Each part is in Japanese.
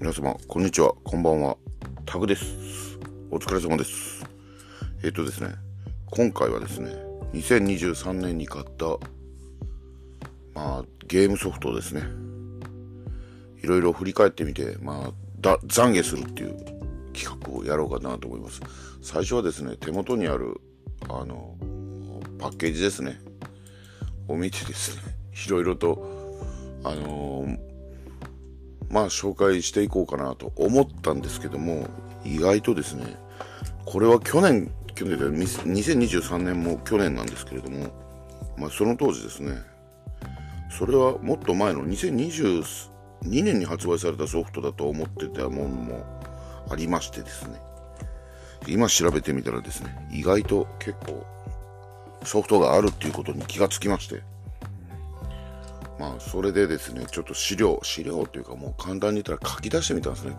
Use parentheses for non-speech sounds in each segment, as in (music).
皆様、こんにちは、こんばんは。タグです。お疲れ様です。えっ、とですね、今回はですね、2023年に買った、まあ、ゲームソフトですね。いろいろ振り返ってみて、まあ、だ、懺悔するっていう企画をやろうかなと思います。最初はですね、手元にある、あの、パッケージですね。を見てですね、いろいろと、あのーまあ紹介していこうかなと思ったんですけども、意外とですね、これは去年、去年で2023年も去年なんですけれども、まあその当時ですね、それはもっと前の2022年に発売されたソフトだと思ってたものもありましてですね、今調べてみたらですね、意外と結構ソフトがあるっていうことに気がつきまして、まあ、それでですね、ちょっと資料、資料というかもう簡単に言ったら書き出してみたんですね。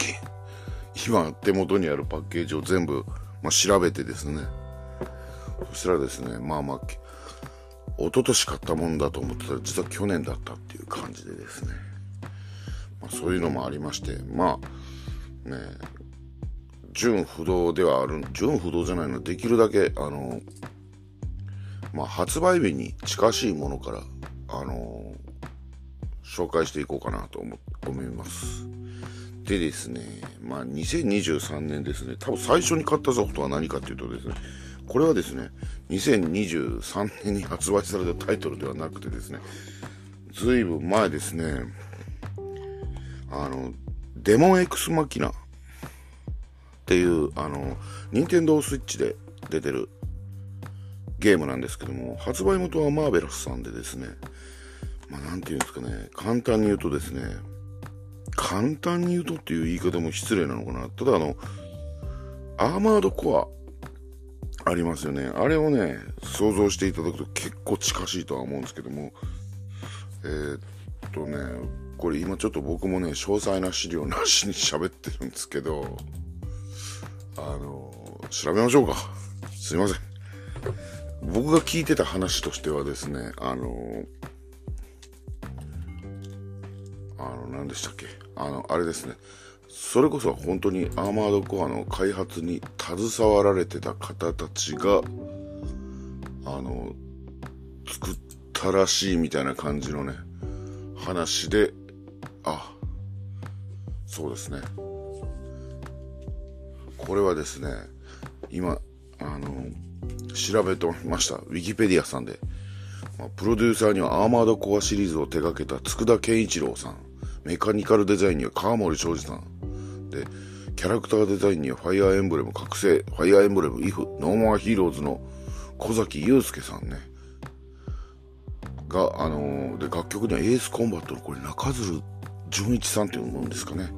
今手元にあるパッケージを全部、まあ、調べてですね。そしたらですね、まあまあ、一昨年買ったもんだと思ってたら実は去年だったっていう感じでですね。まあ、そういうのもありまして、まあ、ね、純不動ではある、純不動じゃないの、できるだけ、あの、まあ、発売日に近しいものから、あの紹介していこうかなと思思います。でですね、まあ2023年ですね、多分最初に買ったソフトは何かっていうとですね、これはですね、2023年に発売されたタイトルではなくてですね、ずいぶん前ですね、あの、デモン X マキナっていう、あの、ニンテンドースイッチで出てるゲームなんですけども、発売元はマーベラスさんでですね、まあ、なんていうんですかね、簡単に言うとですね、簡単に言うとっていう言い方も失礼なのかな。ただあの、アーマードコアありますよね。あれをね、想像していただくと結構近しいとは思うんですけども、えー、っとね、これ今ちょっと僕もね、詳細な資料なしに喋ってるんですけど、あの、調べましょうか。すいません。僕が聞いてた話としてはですね、あの、あの、何でしたっけ？あの、あれですね。それこそ本当にアーマードコアの開発に携わられてた方たちが、あの、作ったらしいみたいな感じのね、話で、あ、そうですね。これはですね、今、あの、調べてみました。ウィキペディアさんで。プロデューサーにはアーマードコアシリーズを手掛けた佃健一郎さん。メカニカルデザインには河森正治さん。で、キャラクターデザインにはファイアーエンブレム覚醒、ファイアーエンブレムイフ、ノーモアヒーローズの小崎祐介さんね。が、あのー、で、楽曲にはエースコンバットのこれ中鶴純一さんっていうもんですかね。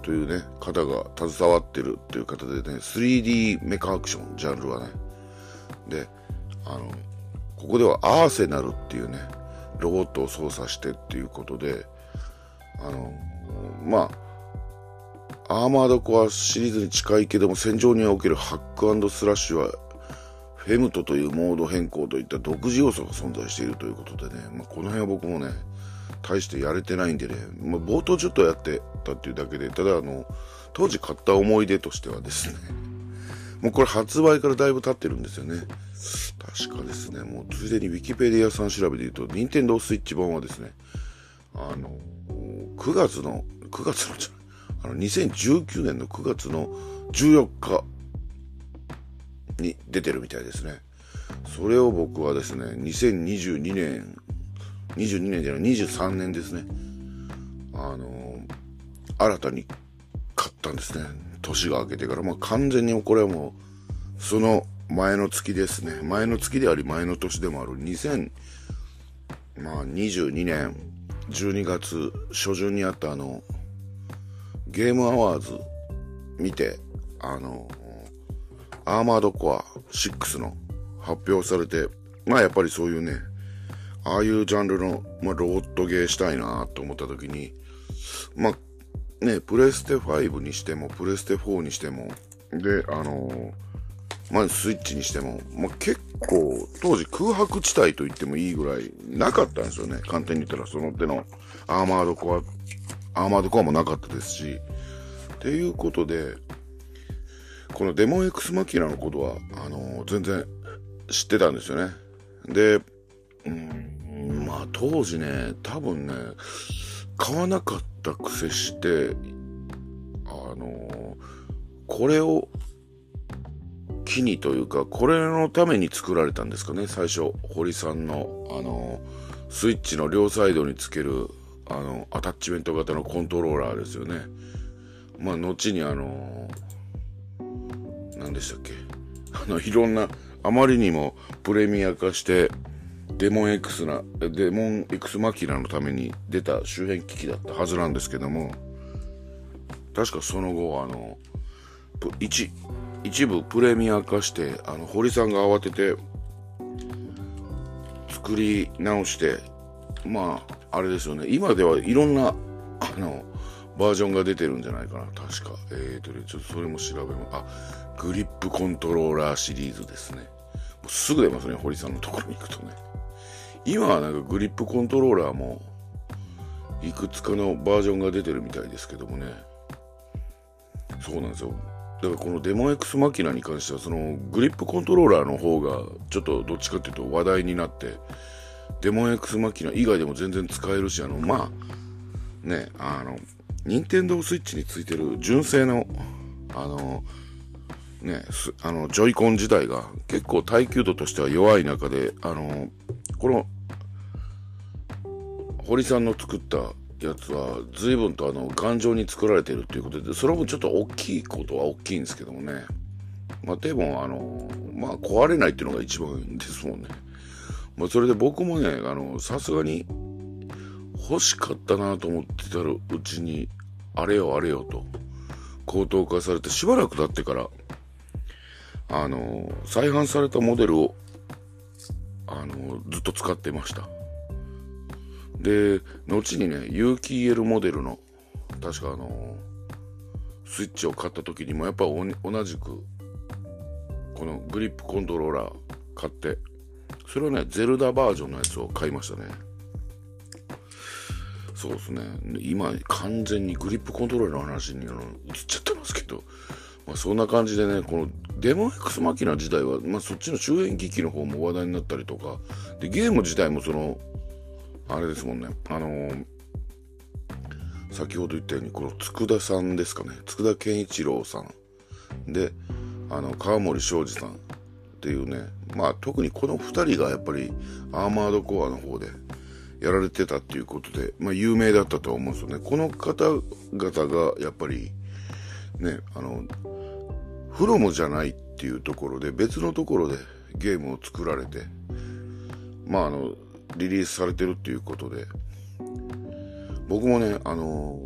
というね、方が携わってるっていう方でね、3D メカアクション、ジャンルはね。で、あの、ここではアーセナルっていうね、ロボットを操作してっていうことで、あの、まあ、アーマードコアシリーズに近いけども、戦場におけるハックスラッシュは、フェムトというモード変更といった独自要素が存在しているということでね、まあ、この辺は僕もね、大してやれてないんでね、まあ、冒頭ちょっとやってたっていうだけで、ただあの、当時買った思い出としてはですね、もうこれ発売からだいぶ経ってるんですよね。確かですね、もうついでにウィキペディアさん調べて言うと、任天堂スイッチ版はですね、あの、9月の、9月の、あの、2019年の9月の14日に出てるみたいですね。それを僕はですね、2022年、22年じゃない、23年ですね。あの、新たに買ったんですね。年が明けてから。まあ完全にこれはもう、その前の月ですね。前の月であり前の年でもある2022年12月初旬にあったあの、ゲームアワーズ見て、あの、アーマードコア6の発表されて、まあやっぱりそういうね、ああいうジャンルの、まあ、ロボットゲーしたいなと思った時に、まあね、プレステ5にしても、プレステ4にしても、で、あのまあスイッチにしても、まあ、結構当時空白地帯と言ってもいいぐらいなかったんですよね。簡単に言ったらその手のアーマードコアアーマードコアもなかったですし、っていうことで、このデモン X マキナのことは、あの全然知ってたんですよね。で、うん、まあ当時ね、多分ね、買わなかったくせして、あのこれを機にというか、これのために作られたんですかね、最初、堀さんの、あのスイッチの両サイドにつける、あの、アタッチメント型のコントローラーですよね。まあ、後にあの何でしたっけあの、いろんな、あまりにもプレミア化して、デモン X な、デモン X マキナのために出た周辺機器だったはずなんですけども、確かその後、あの、一部プレミア化して、あの、堀さんが慌てて、作り直して、まあ、あれですよね、今ではいろんな、あの、バージョンが出てるんじゃないかな、確か。えーとね、ちょっとそれも調べます。あ、グリップコントローラーシリーズですね。もうすぐ出ますね、堀さんのところに行くとね。今はなんかグリップコントローラーもいくつかのバージョンが出てるみたいですけどもねそうなんですよだからこのデモ X マキナに関してはそのグリップコントローラーの方がちょっとどっちかっていうと話題になってデモ X マキナ以外でも全然使えるしあのまあねあの任天堂スイッチについてる純正のあのねあのジョイコン自体が結構耐久度としては弱い中であのこの堀さんの作ったやつは随分とあの頑丈に作られているっていうことでそれもちょっと大きいことは大きいんですけどもねまあでもあのまあ壊れないっていうのが一番ですもんねまあそれで僕もねあのさすがに欲しかったなと思ってたるうちにあれよあれよと高騰化されてしばらく経ってからあの再販されたモデルをあの、ずっと使ってました。で、後にね、有機 EL モデルの、確かあの、スイッチを買った時にもやっぱ同じく、このグリップコントローラー買って、それをね、ゼルダバージョンのやつを買いましたね。そうですね。今、完全にグリップコントローラーの話にあの移っちゃってますけど、まあ、そんな感じでね、このデモ X マキナ自体は、まあ、そっちの周辺機器の方も話題になったりとか、で、ゲーム自体もその、あれですもんね、あのー、先ほど言ったように、この佃さんですかね、佃健一郎さん、で、あの、川森昌司さんっていうね、まあ、特にこの2人がやっぱり、アーマードコアの方で、やられてたっていうことで、まあ、有名だったとは思うんですよね。この方々が、やっぱり、ね、あの、フロムじゃないっていうところで別のところでゲームを作られてまああのリリースされてるっていうことで。僕もねあの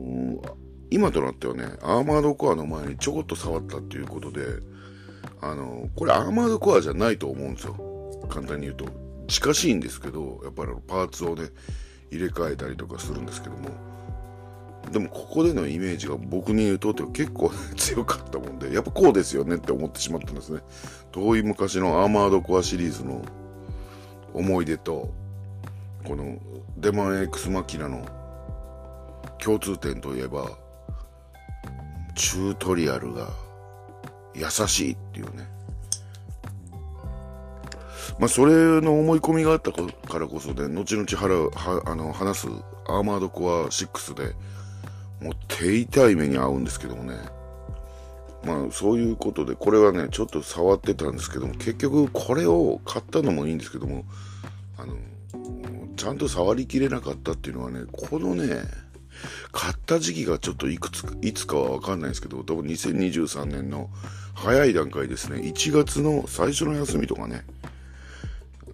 ー、今となってはねアーマードコアの前にちょこっと触ったっていうことであのー、これアーマードコアじゃないと思うんですよ。簡単に言うと。近しいんですけどやっぱりパーツをね入れ替えたりとかするんですけども。でもここでのイメージが僕にとっては結構 (laughs) 強かったもんで、やっぱこうですよねって思ってしまったんですね。遠い昔のアーマードコアシリーズの思い出と、このデマン X マキナの共通点といえば、チュートリアルが優しいっていうね。まあ、それの思い込みがあったからこそで、後々はあの話すアーマードコア6で、もう手痛い目に遭うんですけどもね。まあそういうことで、これはね、ちょっと触ってたんですけども、結局これを買ったのもいいんですけども、あの、ちゃんと触りきれなかったっていうのはね、このね、買った時期がちょっといくついつかはわかんないですけど、多分2023年の早い段階ですね、1月の最初の休みとかね、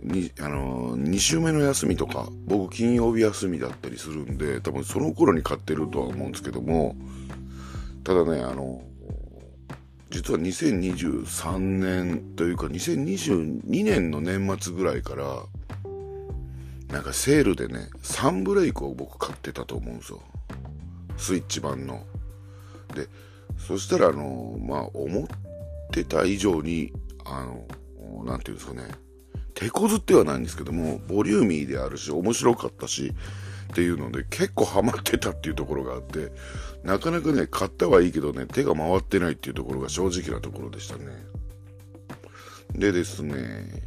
に、あのー、2週目の休みとか、僕金曜日休みだったりするんで、多分その頃に買ってるとは思うんですけども、ただね、あの、実は2023年というか2022年の年末ぐらいから、なんかセールでね、3ブレイクを僕買ってたと思うんですよ。スイッチ版の。で、そしたらあの、まあ思ってた以上に、あの、なんていうんですかね、手こずってはないんですけども、ボリューミーであるし、面白かったし、っていうので結構ハマってたっていうところがあってなかなかね買ったはいいけどね手が回ってないっていうところが正直なところでしたねでですね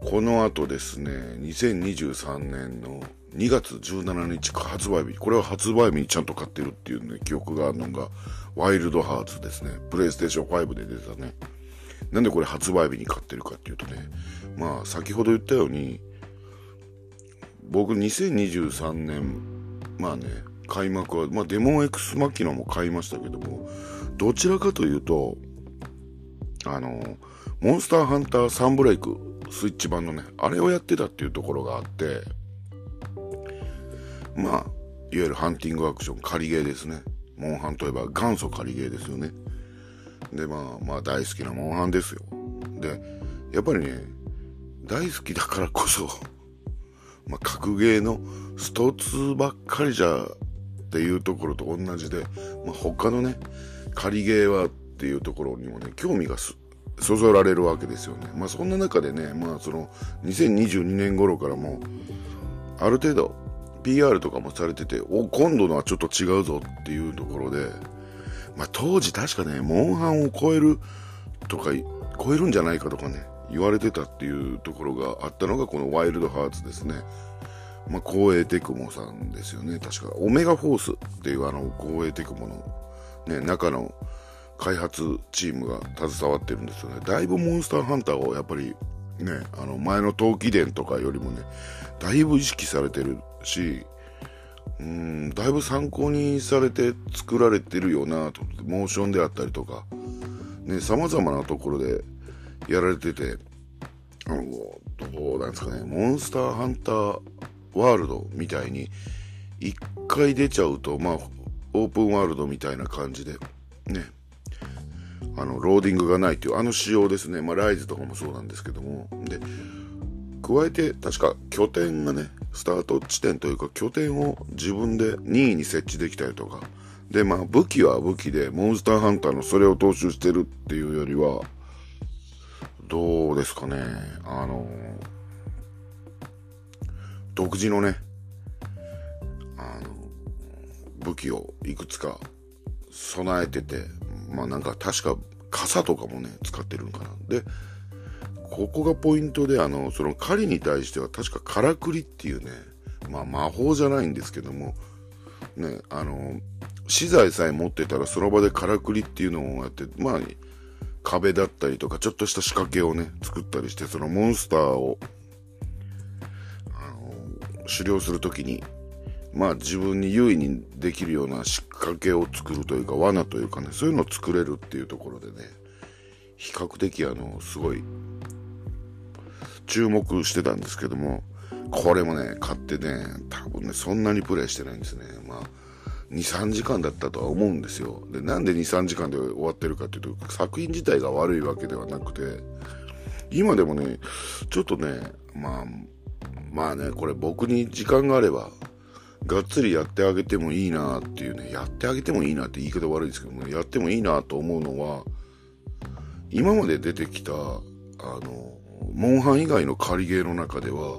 この後ですね2023年の2月17日発売日。これは発売日にちゃんと買ってるっていうね記憶があるのがワイルドハーツですね。プレイステーション5で出たね。なんでこれ発売日に買ってるかっていうとねまあ先ほど言ったように僕2023年まあね開幕は、まあ、デモン X マキナも買いましたけどもどちらかというとあのモンスターハンターサンブレイクスイッチ版のねあれをやってたっていうところがあってまあいわゆるハンティングアクション仮ゲーですね。モンハンといえば元祖仮ゲーですよね。でまあまあ大好きなモンハンですよ。でやっぱりね大好きだからこそまあ、格ゲーのスト2ばっかりじゃっていうところと同じで、まあ、他のね仮ゲーはっていうところにもね興味がすそそられるわけですよね。まあそんな中でね、まあその2022年頃からもある程度 PR とかもされてて、お、今度のはちょっと違うぞっていうところで、まあ当時確かね、モンハンを超えるとか、超えるんじゃないかとかね、言われてたっていうところがあったのがこのワイルドハーツですね。まあ、光栄テクモさんですよね。確か、オメガフォースっていうあの、光栄テクモの、ね、中の開発チームが携わってるんですよね。だいぶモンスターハンターをやっぱり、ね、あの、前の陶器伝とかよりもね、だいぶ意識されてるし、うん、だいぶ参考にされて作られてるよなと、モーションであったりとか、ね、様々なところで、やられてて、あの、どうなんですかね、モンスターハンターワールドみたいに、一回出ちゃうと、まあ、オープンワールドみたいな感じで、ね、あの、ローディングがないっていう、あの仕様ですね。まあ、ライズとかもそうなんですけども。で、加えて、確か拠点がね、スタート地点というか、拠点を自分で任意に設置できたりとか、で、まあ、武器は武器で、モンスターハンターのそれを踏襲してるっていうよりは、どうですかね、あの、独自のね、あの、武器をいくつか備えてて、まあなんか確か傘とかもね、使ってるのかな。で、ここがポイントで、あの、その狩りに対しては確かからくりっていうね、まあ魔法じゃないんですけども、ね、あの、資材さえ持ってたらその場でからくりっていうのをやって、まあ、壁だったりとか、ちょっとした仕掛けをね、作ったりして、そのモンスターを、あの、狩猟するときに、まあ自分に優位にできるような仕掛けを作るというか、罠というかね、そういうのを作れるっていうところでね、比較的あの、すごい、注目してたんですけども、これもね、買ってね、多分ね、そんなにプレイしてないんですね。まあ、2、3時間だったとは思うんですよ。で、なんで2、3時間で終わってるかっていうと、作品自体が悪いわけではなくて、今でもね、ちょっとね、まあ、まあね、これ僕に時間があれば、がっつりやってあげてもいいなっていうね、やってあげてもいいなって言い方悪いですけども、ね、やってもいいなと思うのは、今まで出てきた、あの、モンハン以外の仮ゲーの中では、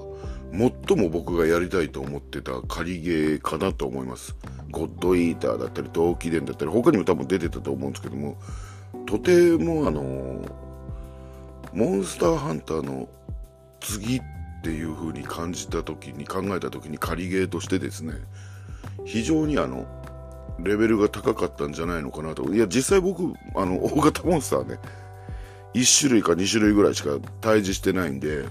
最も僕がやりたいと思ってた仮ゲーかなと思います。ゴッドイーターだったり、陶器伝だったり、他にも多分出てたと思うんですけども、とてもあの、モンスターハンターの次ってっていう風に感じた時に、考えた時に仮ゲーとしてですね、非常にあの、レベルが高かったんじゃないのかなと。いや、実際僕、あの、(laughs) 大型モンスターね、1種類か2種類ぐらいしか退治してないんで、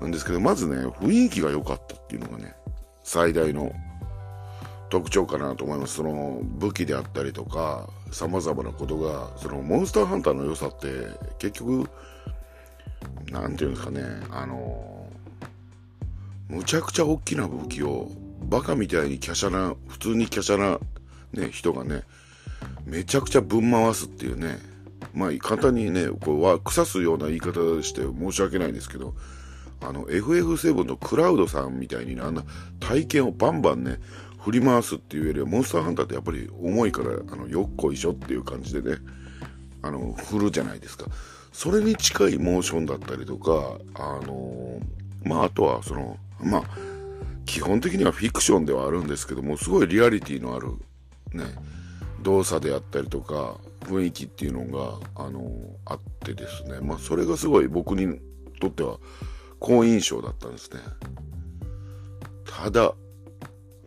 なんですけど、まずね、雰囲気が良かったっていうのがね、最大の特徴かなと思います。その武器であったりとか、様々なことが、そのモンスターハンターの良さって、結局、なんていうんですかね、あの、むちゃくちゃ大きな武器を、バカみたいに華奢な、普通に華奢な、ね、人がね、めちゃくちゃぶん回すっていうね、まあ簡単にね、こうは、腐すような言い方して申し訳ないんですけど、あの、FF7 のクラウドさんみたいにね、あんな体験をバンバンね、振り回すっていうよりは、モンスターハンターってやっぱり重いから、あの、よっこいしょっていう感じでね、あの、振るじゃないですか。それに近いモーションだったりとか、あのー、まあ、あとは、その、まあ、基本的にはフィクションではあるんですけどもすごいリアリティのあるね動作であったりとか雰囲気っていうのがあのあってですね。まあそれがすごい僕にとっては好印象だったんですね。ただ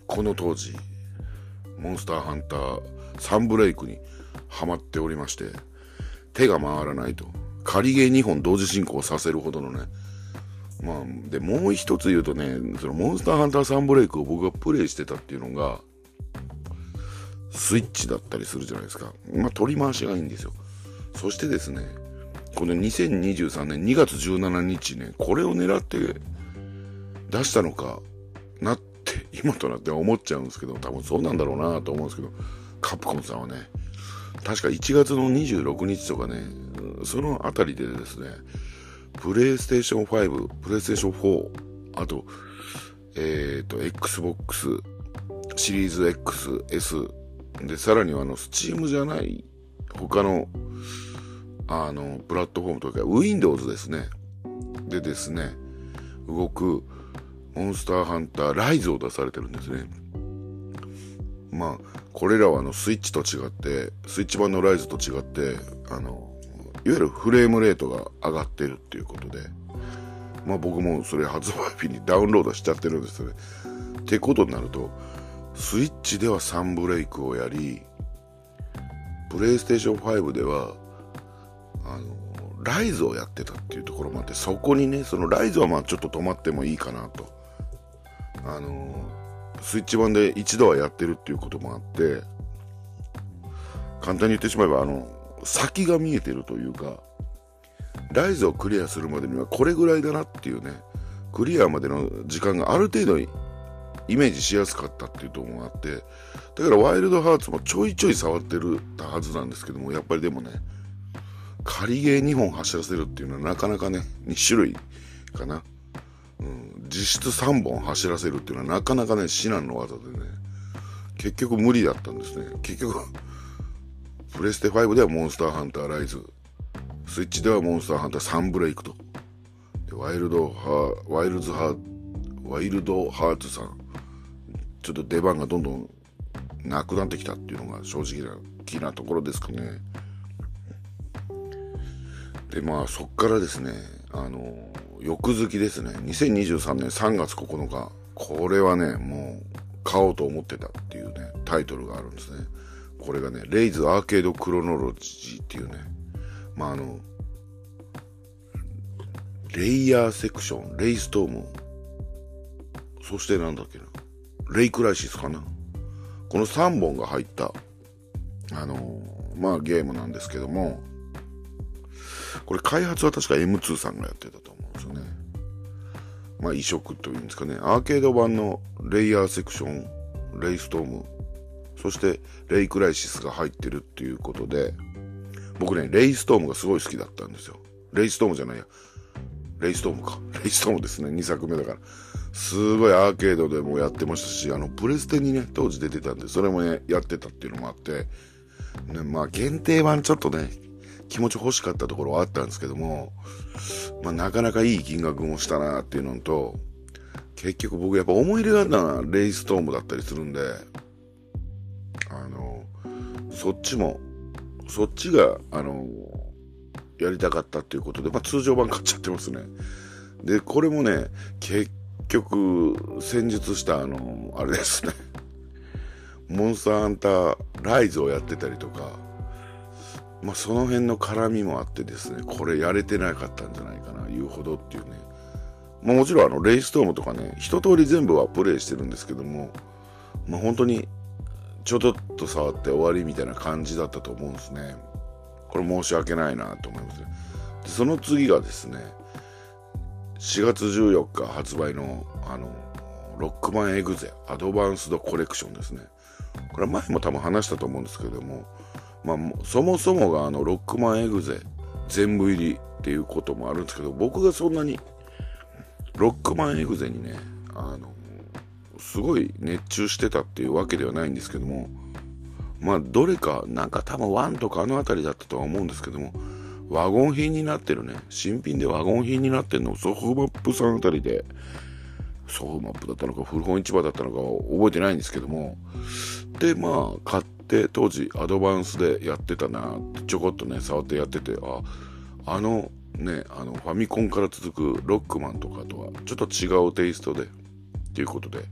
この当時モンスターハンターサンブレイクにハマっておりまして手が回らないと。仮ゲー2本同時進行させるほどのねまあ、で、もう一つ言うとね、そのモンスターハンターサンブレイクを僕がプレイしてたっていうのが、スイッチだったりするじゃないですか。まあ、取り回しがいいんですよ。そしてですね、この2023年2月17日ね、これを狙って出したのかなって、今となっては思っちゃうんですけど、多分そうなんだろうなと思うんですけど、カプコンさんはね、確か1月の26日とかね、そのあたりでですね、プレイステーション5、プレイステーション4、あと、えっ、ー、と、Xbox シリーズ X、S、で、さらにはあの、スチームじゃない、他の、あの、プラットフォームとか、Windows ですね。でですね、動く、モンスターハンターライズを出されてるんですね。まあ、これらはあの、スイッチと違って、スイッチ版のライズと違って、あの、いわゆるフレームレートが上がってるっていうことで、まあ僕もそれ発売日に (laughs) ダウンロードしちゃってるんですよね。ってことになると、スイッチではサンブレイクをやり、プレイステーション5では、あの、ライズをやってたっていうところもあって、そこにね、そのライズはまあちょっと止まってもいいかなと。あの、スイッチ版で一度はやってるっていうこともあって、簡単に言ってしまえば、あの、先が見えてるというか、ライズをクリアするまでにはこれぐらいだなっていうね、クリアまでの時間がある程度イメージしやすかったっていうところがあって、だからワイルドハーツもちょいちょい触ってるたはずなんですけども、やっぱりでもね、仮ゲー2本走らせるっていうのはなかなかね、2種類かな。うん、実質3本走らせるっていうのはなかなかね、至難の技でね、結局無理だったんですね。結局プレステ5ではモンスターハンターライズ、スイッチではモンスターハンターサンブレイクと、でワイルドハー、ワイルズハー、ワイルドハーツさん、ちょっと出番がどんどんなくなってきたっていうのが正直な、気なところですかね。で、まあそっからですね、あの、翌月ですね、2023年3月9日、これはね、もう買おうと思ってたっていうね、タイトルがあるんですね。これがね、レイズアーケードクロノロジーっていうね、まああの、レイヤーセクション、レイストーム、そしてなんだっけな、レイクライシスかな。この3本が入った、あの、まあゲームなんですけども、これ開発は確か M2 さんがやってたと思うんですよね。まあ移植というんですかね。アーケード版のレイヤーセクション、レイストーム、そしてレイクライシスが入ってるっていうことで、僕ね、レイストームがすごい好きだったんですよ。レイストームじゃないや。レイストームか。(laughs) レイストームですね。2作目だから。すごいアーケードでもやってましたし、あの、プレステにね、当時出てたんで、それもね、やってたっていうのもあって、ね、まあ、限定版ちょっとね、気持ち欲しかったところはあったんですけども、まあ、なかなかいい金額もしたなっていうのと、結局僕やっぱ思い入れがあるのはレイストームだったりするんで、そっちも、そっちが、あの、やりたかったっていうことで、まあ通常版買っちゃってますね。で、これもね、結局、先日したあの、あれですね。(laughs) モンスターハンターライズをやってたりとか、まあその辺の絡みもあってですね、これやれてなかったんじゃないかな、言うほどっていうね。まあもちろんあの、レイストームとかね、一通り全部はプレイしてるんですけども、まあ本当にちょっと触って終わりみたいな感じだったと思うんですね。これ申し訳ないなと思います。でその次がですね、4月14日発売の、あの、ロックマンエグゼアドバンスドコレクションですね。これ前も多分話したと思うんですけども、まあ、そもそもがあの、ロックマンエグゼ全部入りっていうこともあるんですけど、僕がそんなに、ロックマンエグゼにね、あの、すごい熱中してたっていうわけではないんですけども、まあ、どれか、なんか多分ワンとかあの辺りだったとは思うんですけども、ワゴン品になってるね、新品でワゴン品になってるのをソフマップさんあたりで、ソフマップだったのか古本市場だったのか覚えてないんですけども。でまあ買って当時アドバンスでやってたなってちょこっとね触ってやっててああのねあのファミコンから続くロックマンとかとはちょっと違うテイストでっていうことで。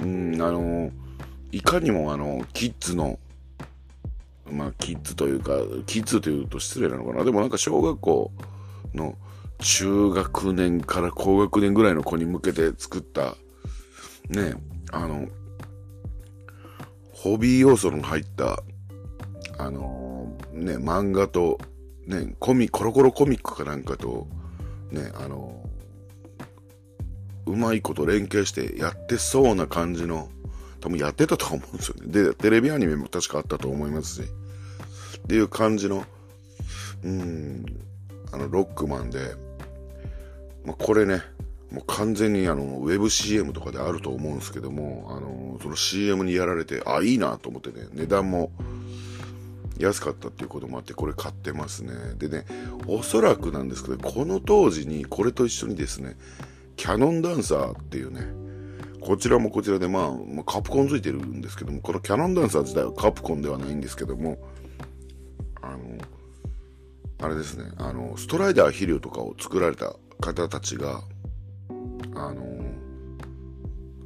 うんあのいかにもあのキッズのまあキッズというかキッズというと失礼なのかな。でもなんか小学校の中学年から高学年ぐらいの子に向けて作った、ね、あの、ホビー要素の入った、あのね、漫画と、ね、コミ、コロコロコミックかなんかと、ね、あのうまいこと連携してやってそうな感じの、多分やってたと思うんですよね。で、テレビアニメも確かあったと思いますし、っていう感じの、うん、あの、ロックマンで、まあ、これね、もう完全にあの、ウェブ CM とかであると思うんですけども、あの、その CM にやられて、あ、いいなと思ってね、値段も安かったっていうこともあって、これ買ってますね。でね、おそらくなんですけど、この当時にこれと一緒にですね、キャノンダンサーっていうね、こちらもこちらで、まあ、まあ、カプコンついてるんですけども、このキャノンダンサー自体はカプコンではないんですけども、あの、あれですね、あの、ストライダー肥料とかを作られた方たちが、あの、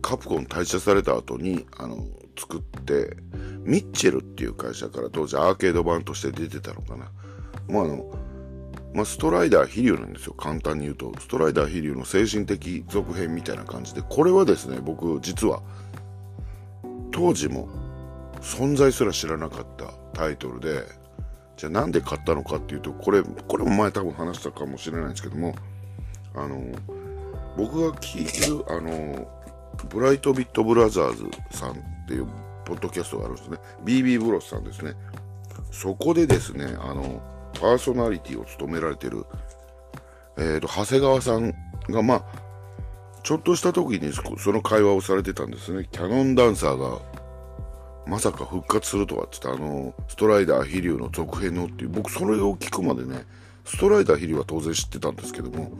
カプコン退社された後に、あの、作って、ミッチェルっていう会社から当時アーケード版として出てたのかな。もうあの、まあ、ストライダー飛竜なんですよ。簡単に言うと。ストライダー飛竜の精神的続編みたいな感じで。これはですね、僕、実は、当時も存在すら知らなかったタイトルで、じゃあなんで買ったのかっていうと、これ、これも前多分話したかもしれないんですけども、あの僕が聞いてるあのブライトビットブラザーズさんっていうポッドキャストがあるんですね BB ブロスさんですねそこでですねあのパーソナリティを務められてる、えーと、長谷川さんがまあちょっとした時にその会話をされてたんですね。キャノンダンサーがまさか復活するとはっつってあのストライダー飛竜の続編のっていう僕それを聞くまでねストライダー飛竜は当然知ってたんですけども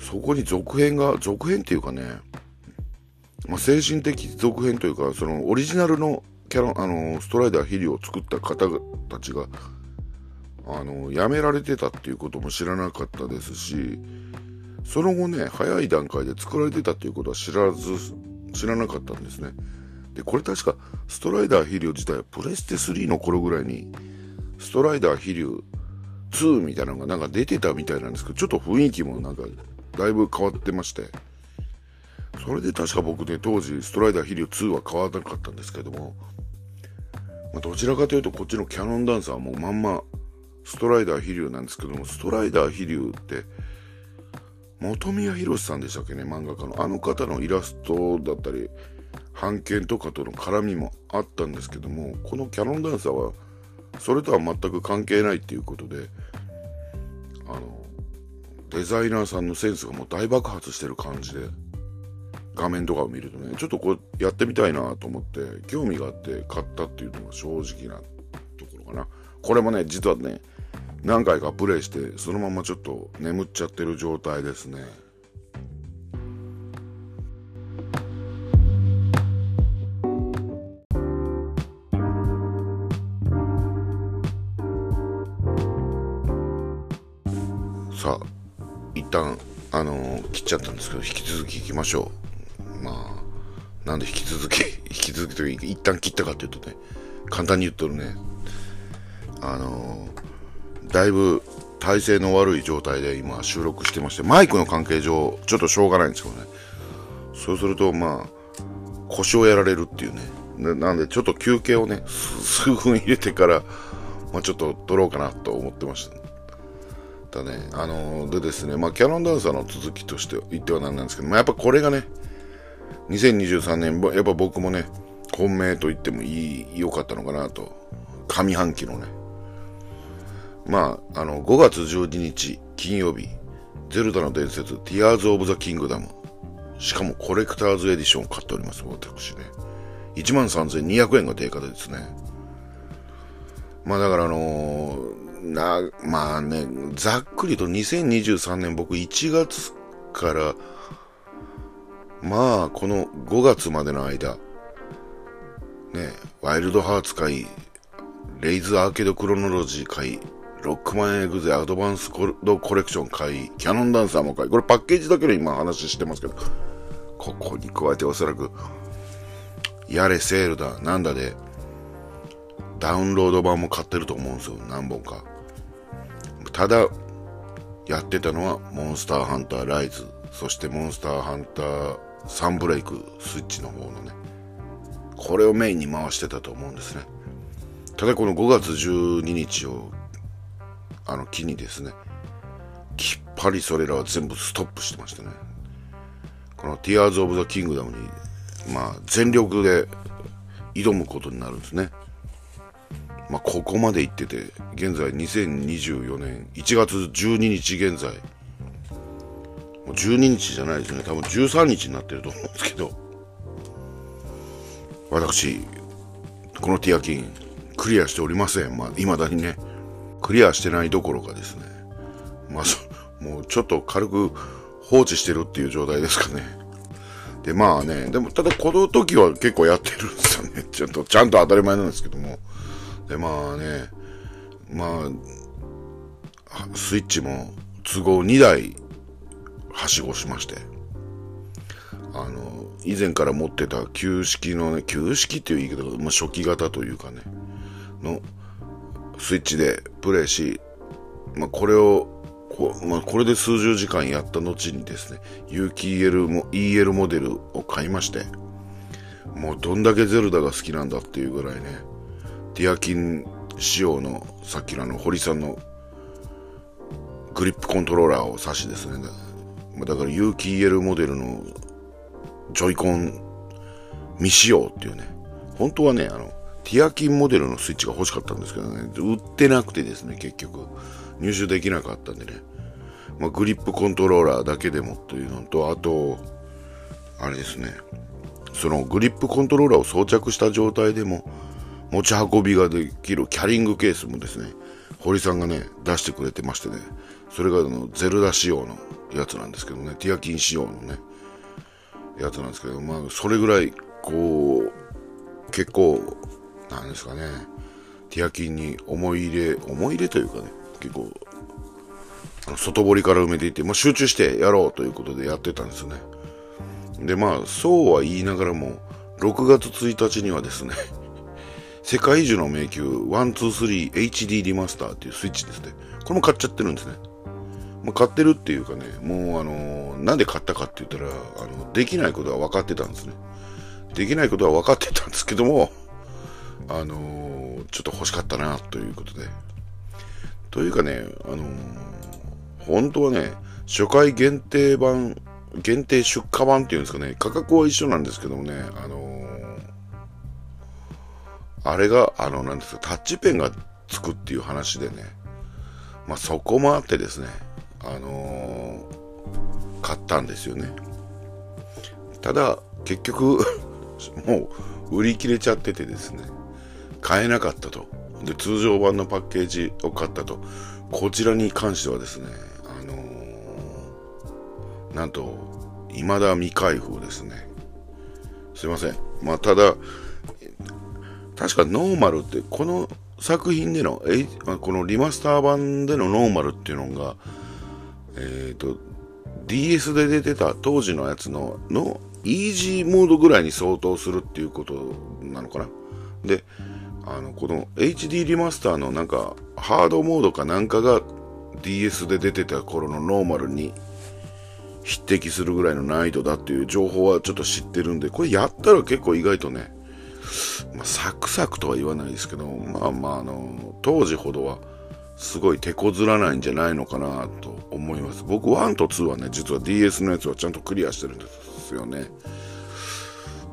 そこに続編が、続編っていうかね、まあ、精神的続編というか、そのオリジナルのキャラ、あの、ストライダーヒリを作った方たちが、あの、辞められてたっていうことも知らなかったですし、その後ね、早い段階で作られてたっていうことは知らず、知らなかったんですね。で、これ確か、ストライダーヒリオ自体はプレステ3の頃ぐらいに、ストライダーヒリオ2みたいなのがなんか出てたみたいなんですけど、ちょっと雰囲気もなんかだいぶ変わってまして、それで確か僕ね、当時、ストライダーヒリオ2は変わらなかったんですけども、まあ、どちらかというと、こっちのキャノンダンサーもうまんま、ストライダー飛竜なんですけども、ストライダー飛竜って、本宮宏さんでしたっけね、漫画家の。あの方のイラストだったり、版権とかとの絡みもあったんですけども、このキャノンダンサーは、それとは全く関係ないっていうことで、あの、デザイナーさんのセンスがもう大爆発してる感じで、画面とかを見るとね、ちょっとこうやってみたいなと思って、興味があって買ったっていうのが正直なところかな。これもね、実はね、何回かプレイして、そのままちょっと眠っちゃってる状態ですね。さあ一旦あのー、切っちゃったんですけど引き続きいきましょうまあなんで引き続き引き続きというか一旦切ったかというとね簡単に言っとるねあのー、だいぶ体勢の悪い状態で今収録してましてマイクの関係上ちょっとしょうがないんですけどねそうするとまあ腰をやられるっていうねなんでちょっと休憩をね数分入れてから、まあ、ちょっと撮ろうかなと思ってましたたね。あのー、でですね、まあ、キャノンダンサーの続きとして言ってはなんなんですけど、まあ、やっぱこれがね、2023年、やっぱ僕もね、本命と言ってもいい、良かったのかなと。上半期のね。まあ、あの、5月12日、金曜日、ゼルダの伝説、ティアーズ・オブ・ザ・キングダム。しかもコレクターズエディションを買っております、私ね。13,200円が定価でですね。まあだからあのーな、まあね、ざっくりと2023年僕1月からまあこの5月までの間ねワイルドハーツ会レイズアーケードクロノロジー会ロックマンエグゼアドバンスコドコレクション会キャノンダンサーも会。これパッケージだけで今話してますけどここに加えておそらくやれセールだなんだでダウンロード版も買ってると思うんですよ。何本か。ただやってたのはモンスターハンターライズ。そしてモンスターハンターサンブレイクスイッチの方のね。これをメインに回してたと思うんですね。ただこの5月12日をあの木にですねきっぱりそれらは全部ストップしてましたね。この Tears of the Kingdom にまあ全力で挑むことになるんですね。まあここまで行ってて現在2024年1月12日現在もう12日じゃないですね。多分13日になってると思うんですけど。私このティアキンクリアしておりません。まあ未だにね。クリアしてないどころかですね。まあもうちょっと軽く放置してるっていう状態ですかね。でまあねでもただこの時は結構やってるんですよね。ちゃんとちゃんと当たり前なんですけども。でまあねまあスイッチも都合2台はしごしまして。あの以前から持ってた旧式のね旧式っていう言い方、まあ、初期型というかねのスイッチでプレイし、まあ、これをこ,、まあ、これで数十時間やった後にですね有機 EL, も EL モデルを買いましてもうどんだけゼルダが好きなんだっていうぐらいねティアキン仕様のさっきのあの堀さんのグリップコントローラーを指しですねだから有機 EL モデルのジョイコン未使用っていうね本当はねあのティアキンモデルのスイッチが欲しかったんですけどね。売ってなくてですね結局。入手できなかったんでね、まあ、グリップコントローラーだけでもというのとあとあれですね。そのグリップコントローラーを装着した状態でも持ち運びができるキャリングケースもですね堀さんがね出してくれてましてね。それがあのゼルダ仕様のやつなんですけどね。ティアキン仕様のねやつなんですけどまあそれぐらいこう結構なんですかね。ティアキンに思い入れ思い入れというかね結構外堀から埋めていって、まあ、集中してやろうということでやってたんですよね。でまあそうは言いながらも6月1日にはですね (laughs) 世界中の迷宮 123HD リマスターっていうスイッチですね。これも買っちゃってるんですね。まあ、買ってるっていうかね、もうあのー、なんで買ったかって言ったら、あの、できないことは分かってたんですね。できないことは分かってたんですけども、あのー、ちょっと欲しかったな、ということで。というかね、あのー、本当はね、初回限定版、限定出荷版っていうんですかね、価格は一緒なんですけどもね、あのあれが、あの、なんですか、タッチペンがつくっていう話でね、まあそこもあってですね、あの、買ったんですよね。ただ、結局 (laughs) もう売り切れちゃっててですね、買えなかったと。で、通常版のパッケージを買ったと。こちらに関してはですね、あのー、なんと、未だ未開封ですね。すいません。まあ、ただ、確かノーマルって、この作品での、えこのリマスター版でのノーマルっていうのが、えっ、ー、と、DS で出てた当時のやつの、の、イージーモードぐらいに相当するっていうことなのかな。で、あの、この HD リマスターのなんか、ハードモードかなんかが DS で出てた頃のノーマルに匹敵するぐらいの難易度だっていう情報はちょっと知ってるんで、これやったら結構意外とね、まあ、サクサクとは言わないですけど、まあまあ、あの、当時ほどは、すごい手こずらないんじゃないのかなと思います。僕1と2はね、実は DS のやつはちゃんとクリアしてるんですよね。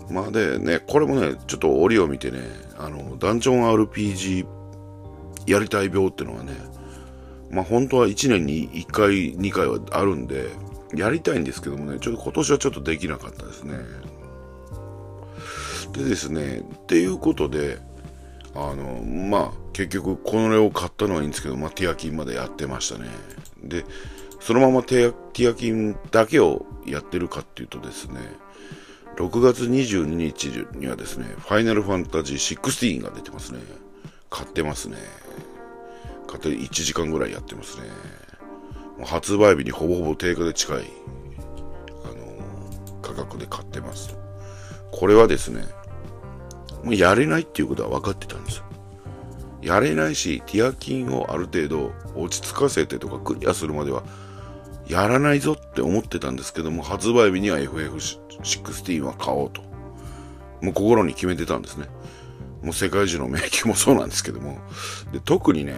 まあでね、これもね、ちょっと折を見てね、あの、ダンジョン RPG やりたい病っていうのはね、まあ本当は1年に1回、2回はあるんで、やりたいんですけどもね、ちょっと今年はちょっとできなかったですね。でですね、っていうことで、あの、まあ、結局、これを買ったのはいいんですけど、まあ、ティアキンまでやってましたね。で、そのままティアキンだけをやってるかっていうとですね、6月22日にはですね、ファイナルファンタジー16が出てますね。買ってますね。買って1時間ぐらいやってますね。もう発売日にほぼほぼ定価で近い、あのー、価格で買ってます。これはですね、もうやれないっていうことは分かってたんですよ。やれないし、ティアキンをある程度落ち着かせてとかクリアするまではやらないぞって思ってたんですけども、発売日には FF 16は買おうと。もう心に決めてたんですね。もう世界中の迷宮もそうなんですけども。で、特にね、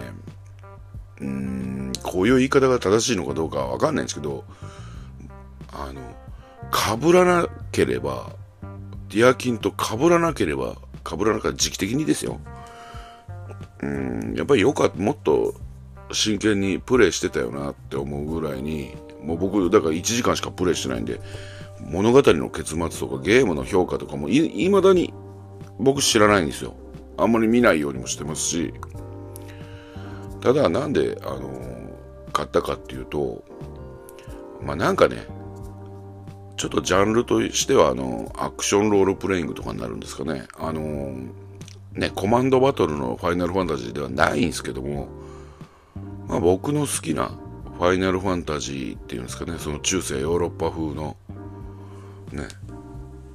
うーん、こういう言い方が正しいのかどうかはわかんないんですけど、あの、被らなければ、ディアキンと被らなければ、被らなかった時期的にですよ。うん、やっぱりよかった、もっと真剣にプレイしてたよなって思うぐらいに、もう僕、だから1時間しかプレイしてないんで、物語の結末とかゲームの評価とかもい、まだに僕知らないんですよ。あんまり見ないようにもしてますし、ただなんで、あの、買ったかっていうと、まあなんかね、ちょっとジャンルとしては、あの、アクションロールプレイングとかになるんですかね。あの、ね、コマンドバトルのファイナルファンタジーではないんですけども、まあ、僕の好きなファイナルファンタジーっていうんですかね、その中世ヨーロッパ風の、ね、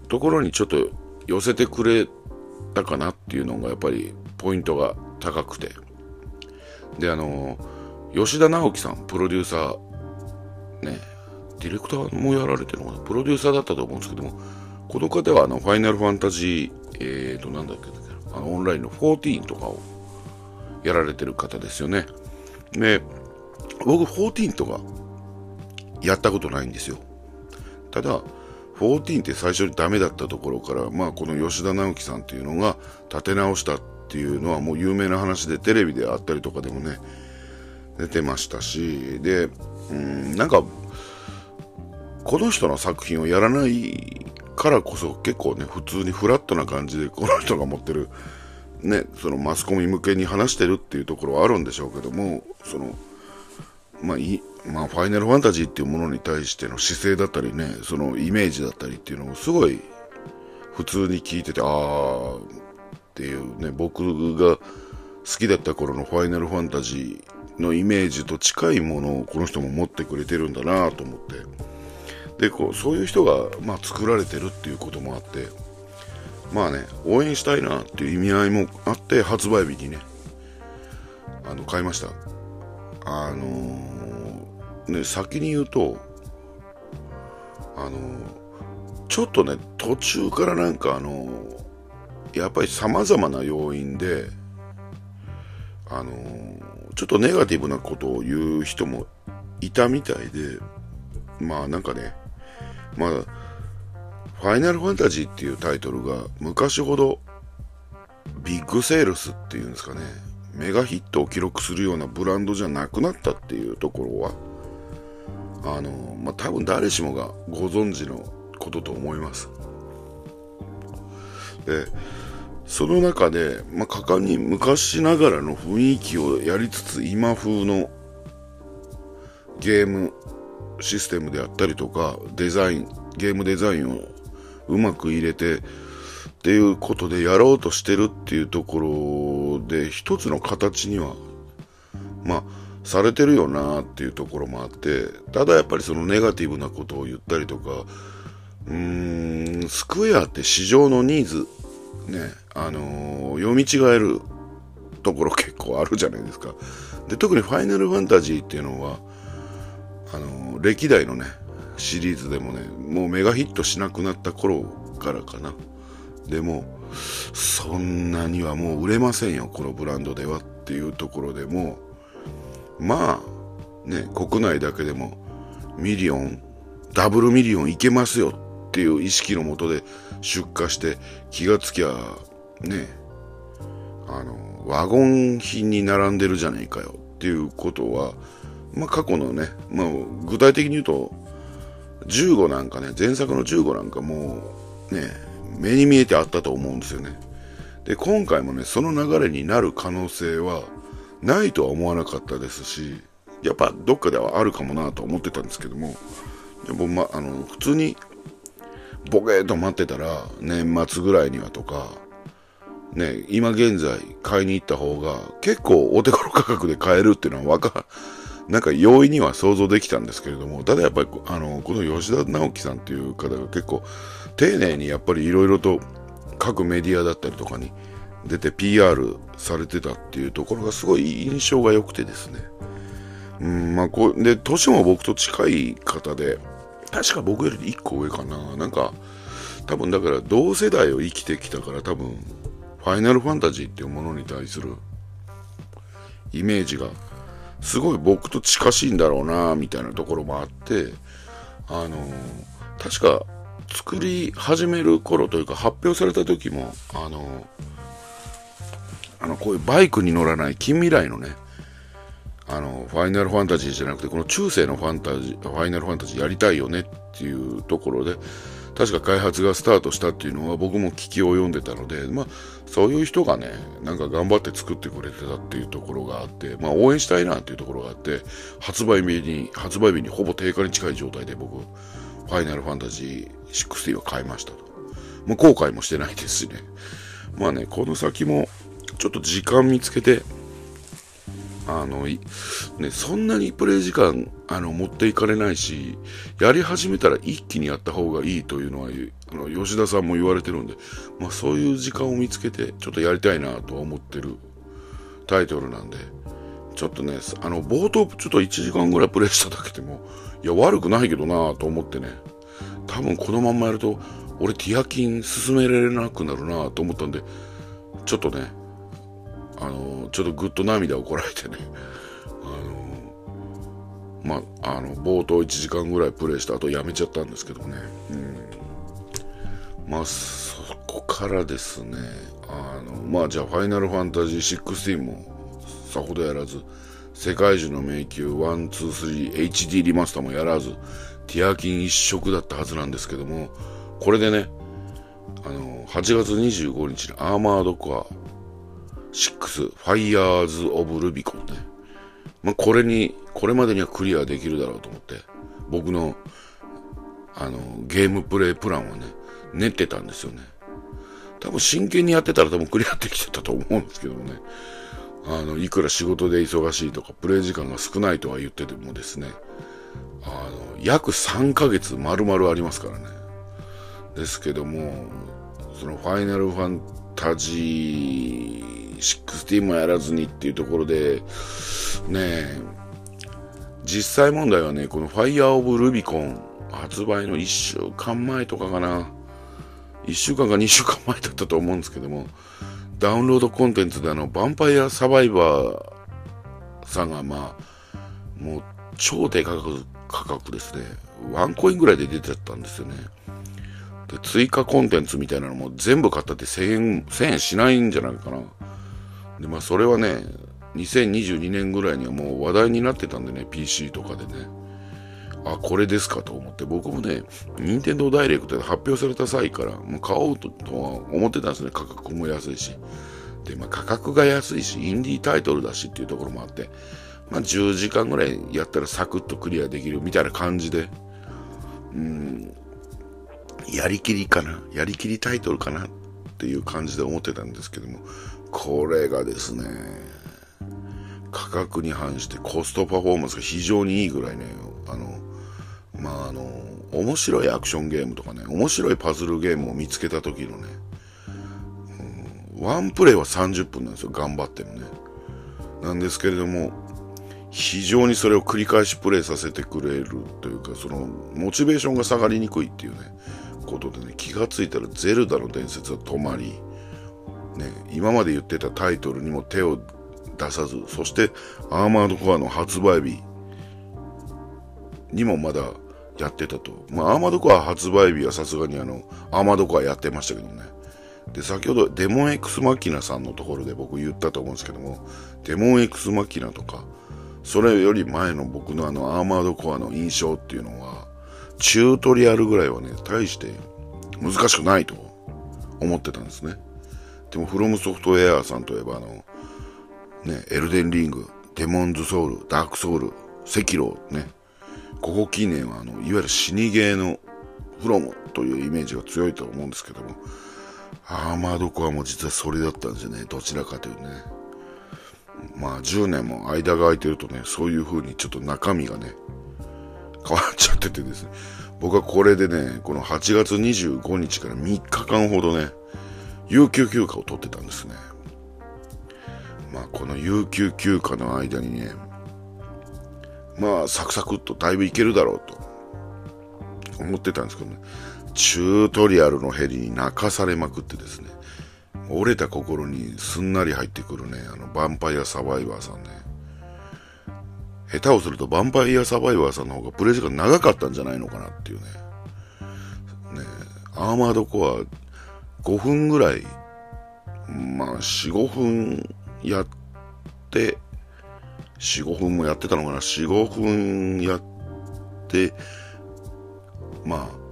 ところにちょっと寄せてくれたかなっていうのがやっぱりポイントが高くて。で、あの、吉田直樹さん、プロデューサー、ね、ディレクターもやられてるのかな、プロデューサーだったと思うんですけども、この方はあの、ファイナルファンタジー、えーと、なんだっけ、あの、オンラインの14とかをやられてる方ですよね。で、僕14とかやったことないんですよ。ただ、14って最初にダメだったところから、まあこの吉田直樹さんっていうのが立て直したっていうのはもう有名な話でテレビであったりとかでもね、出てましたし、で、うん、なんか、この人の作品をやらないからこそ結構ね、普通にフラットな感じでこの人が持ってるね、そのマスコミ向けに話してるっていうところはあるんでしょうけども、その、まあい、まあ、ファイナルファンタジーっていうものに対しての姿勢だったりね、そのイメージだったりっていうのをすごい普通に聞いてて、ああっていうね、僕が好きだった頃のファイナルファンタジーのイメージと近いものをこの人も持ってくれてるんだなと思って、で、こう、そういう人が、まあ、作られてるっていうこともあって、まあね、応援したいなっていう意味合いもあって、発売日にね、あの、買いました。あのー、ね、先に言うと、あの、ちょっとね、途中からなんかあの、やっぱり様々な要因で、あのちょっとネガティブなことを言う人もいたみたいで、まあなんかね、まあ、ファイナルファンタジーっていうタイトルが昔ほどビッグセールスっていうんですかね、メガヒットを記録するようなブランドじゃなくなったっていうところは、あの、まあ、多分誰しもがご存知のことと思います。で、その中で、まあ、果敢に昔ながらの雰囲気をやりつつ今風のゲームシステムであったりとか、デザイン、ゲームデザインをうまく入れてっていうことでやろうとしてるっていうところで一つの形にはまあされてるよなっていうところもあってただやっぱりそのネガティブなことを言ったりとかうーんスクエアって市場のニーズねあのー、読み違えるところ結構あるじゃないですかで特にファイナルファンタジーっていうのはあのー、歴代のねシリーズでもね、もうメガヒットしなくなった頃からかな。でも、そんなにはもう売れませんよ、このブランドではっていうところでも、まあ、ね、国内だけでもミリオン、ダブルミリオンいけますよっていう意識のもとで出荷して気がつきゃ、ね、あの、ワゴン品に並んでるじゃないかよっていうことは、まあ過去のね、まあ具体的に言うと、15なんかね、前作の15なんかもうね、目に見えてあったと思うんですよね。で、今回もね、その流れになる可能性はないとは思わなかったですし、やっぱどっかではあるかもなと思ってたんですけどもでもまあの普通にボケーと待ってたら年末ぐらいにはとかね今現在買いに行った方が結構お手頃価格で買えるっていうのはわか (laughs) なんか容易には想像できたんですけれどもただやっぱりあのこの吉田直樹さんっていう方が結構丁寧にやっぱりいろいろと各メディアだったりとかに出て PR されてたっていうところがすごい印象が良くてですね。うん、まあこう、で、年も僕と近い方で、確か僕より1個上かな。なんか、多分だから同世代を生きてきたから多分、ファイナルファンタジーっていうものに対するイメージがすごい僕と近しいんだろうな、みたいなところもあって、あの、確か作り始める頃というか発表された時も、あの、あの、こういうバイクに乗らない近未来のね、あの、ファイナルファンタジーじゃなくて、この中世のファンタジー、ファイナルファンタジーやりたいよねっていうところで、確か開発がスタートしたっていうのは僕も聞きを読んでたので、まあ、そういう人がね、なんか頑張って作ってくれてたっていうところがあって、まあ、応援したいなっていうところがあって、発売日に、発売日にほぼ定価に近い状態で僕、ファイナルファンタジー60を買いましたと。もう後悔もしてないですしね。まあね、この先も、ちょっと時間見つけて、あの、ね、そんなにプレイ時間、あの、持っていかれないし、やり始めたら一気にやった方がいいというのは、あの、吉田さんも言われてるんで、まあそういう時間を見つけて、ちょっとやりたいなとは思ってるタイトルなんで、ちょっとね、あの、冒頭ちょっと1時間ぐらいプレイしただけでも、いや、悪くないけどなと思ってね、多分このまんまやると、俺ティアキン進められなくなるなと思ったんで、ちょっとね、あのちょっとぐっと涙をこらえてね。あのまああの冒頭1時間ぐらいプレイした後やめちゃったんですけどね、うん、まあそこからですね。あのまあじゃあ「ファイナルファンタジー16」もさほどやらず世界中の迷宮 123HD リマスターもやらずティアキン一色だったはずなんですけどもこれでねあの8月25日にアーマードコア6、Fires of Rubicon ね。まあ、これに、これまでにはクリアできるだろうと思って、僕の、あの、ゲームプレイプランをね、練ってたんですよね。多分真剣にやってたら多分クリアできてたと思うんですけどもね。あの、いくら仕事で忙しいとか、プレイ時間が少ないとは言っててもですね、あの、約3ヶ月丸々ありますからね。ですけども、そのファイナルファンタジー16もやらずにっていうところで、ね実際問題はね、この Fire of Rubicon 発売の1週間前とかかな。1週間か2週間前だったと思うんですけども、ダウンロードコンテンツであの、ヴァンパイアサバイバーさんがまあ、もう超低価格価格ですね。ワンコインぐらいで出てたんですよね。で、追加コンテンツみたいなのも全部買ったって1000円、1000円しないんじゃないかな。で、まあそれはね、2022年ぐらいにはもう話題になってたんでね、PC とかでね。あ、これですかと思って、僕もね、任天堂ダイレクトで発表された際から、もう買おうととは思ってたんですね。価格も安いし。で、まあ価格が安いし、インディータイトルだしっていうところもあって、まあ10時間ぐらいやったらサクッとクリアできるみたいな感じで、うん、やりきりかな。やりきりタイトルかなっていう感じで思ってたんですけども、これがですね、価格に反してコストパフォーマンスが非常にいいぐらいね、あの、まああの、面白いアクションゲームとかね、面白いパズルゲームを見つけた時のね、うん、ワンプレイは30分なんですよ、頑張ってもね。なんですけれども、非常にそれを繰り返しプレイさせてくれるというか、その、モチベーションが下がりにくいっていうね、ことでね、気がついたらゼルダの伝説は止まり、ね、今まで言ってたタイトルにも手を出さず、そしてアーマードコアの発売日にもまだやってたと。まあ、アーマードコア発売日はさすがにあの、アーマードコアやってましたけどね。で、先ほどデモン X マキナさんのところで僕言ったと思うんですけども、デモン X マキナとか、それより前の僕のあのアーマードコアの印象っていうのは、チュートリアルぐらいはね、大して難しくないと思ってたんですね。でも、フロムソフトウェアさんといえば、あの、ね、エルデンリング、デモンズソウル、ダークソウル、赤炉ね。ここ近年はあのいわゆる死にゲーのフロムというイメージが強いと思うんですけどもアーマードコアも実はそれだったんですよね。どちらかというね。まあ10年も間が空いてるとねそういう風にちょっと中身がね変わっちゃっててですね。僕はこれでねこの8月25日から3日間ほどね有給休暇を取ってたんですね。まあこの有給休暇の間にねまあサクサクっとだいぶいけるだろうと思ってたんですけどね。チュートリアルのヘリに泣かされまくってですね折れた心にすんなり入ってくるねあのヴァンパイアサバイバーさんね。下手をするとヴァンパイアサバイバーさんの方がプレイ時間長かったんじゃないのかなっていうね。ねアーマードコア5分ぐらいまあ45分やって45分もやってたのかな45分やってまあ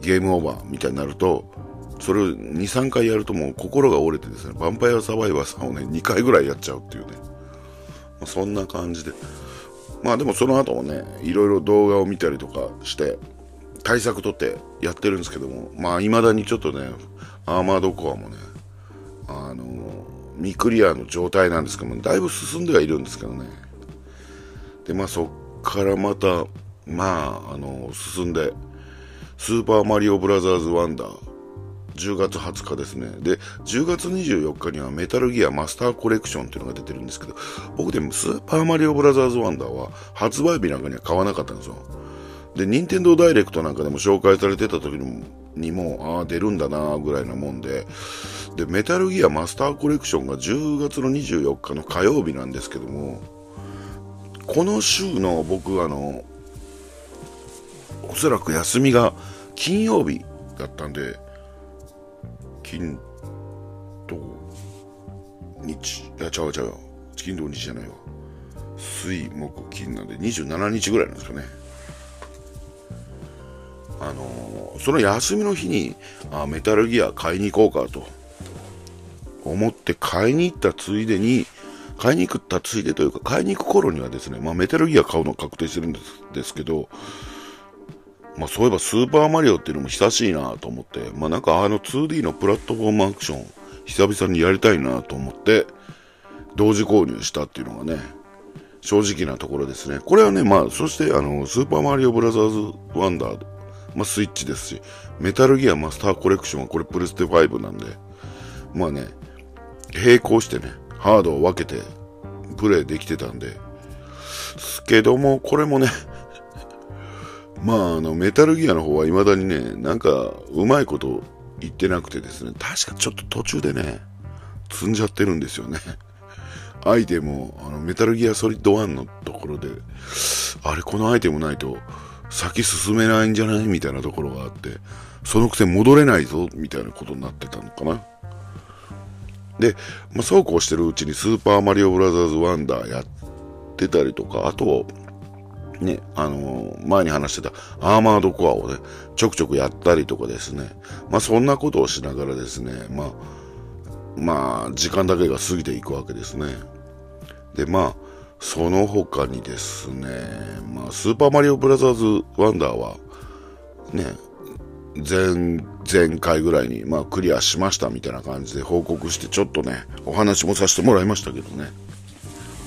ゲームオーバーみたいになると、それを2、3回やるともう心が折れてですね、ヴァンパイアサバイバーさんをね、2回ぐらいやっちゃうっていうね。まあ、そんな感じで。まあでもその後もね、いろいろ動画を見たりとかして、対策とってやってるんですけども、まあ未だにちょっとね、アーマードコアもね、あの未クリアの状態なんですけども、だいぶ進んではいるんですけどね。で、まあそっからまた、まあ、あの、進んで、スーパーマリオブラザーズワンダー、10月20日ですね。で、10月24日にはメタルギアマスターコレクションっていうのが出てるんですけど、僕でもスーパーマリオブラザーズワンダーは発売日なんかには買わなかったんですよ。で、任天堂ダイレクトなんかでも紹介されてた時にも、ああ、出るんだなぐらいなもんで、で、メタルギアマスターコレクションが10月の24日の火曜日なんですけども、この週の僕あの、おそらく休みが金曜日だったんで、金、土、日、いや、ちゃうちゃう金土日じゃないわ。水、木、金なんで27日ぐらいなんですかね。あのー、その休みの日に、あ、メタルギア買いに行こうかと思って買いに行ったついでに、買いに行ったついでというか、買いに行く頃にはですね、まあ、メタルギア買うの確定してるんですけど、まあそういえばスーパーマリオっていうのも久しいなと思って、まあなんかあの 2D のプラットフォームアクション、久々にやりたいなと思って、同時購入したっていうのがね、正直なところですね。これはね、まあ、そしてあの、スーパーマリオブラザーズワンダー、まあスイッチですし、メタルギアマスターコレクションはこれプレステ5なんで、まあね、並行してね、ハードを分けてプレイできてたんで、すけども、これもね、(laughs) まあ、あの、メタルギアの方は未だにね、なんか、うまいこと言ってなくてですね、確かちょっと途中でね、積んじゃってるんですよね。(laughs) アイテムを、あの、メタルギアソリッド1のところで、あれ、このアイテムないと、先進めないんじゃない？みたいなところがあって、そのくせ戻れないぞ、みたいなことになってたのかな。で、まあ、そうこうしてるうちにスーパーマリオブラザーズワンダーやってたりとか、あと、ね、あのー、前に話してたアーマードコアをね、ちょくちょくやったりとかですね、まあそんなことをしながらですね、まあ、まあ、時間だけが過ぎていくわけですね。で、まあ、その他にですね、まあ、スーパーマリオブラザーズワンダーは、ね、前、前回ぐらいに、まあ、クリアしましたみたいな感じで報告して、ちょっとね、お話もさせてもらいましたけどね。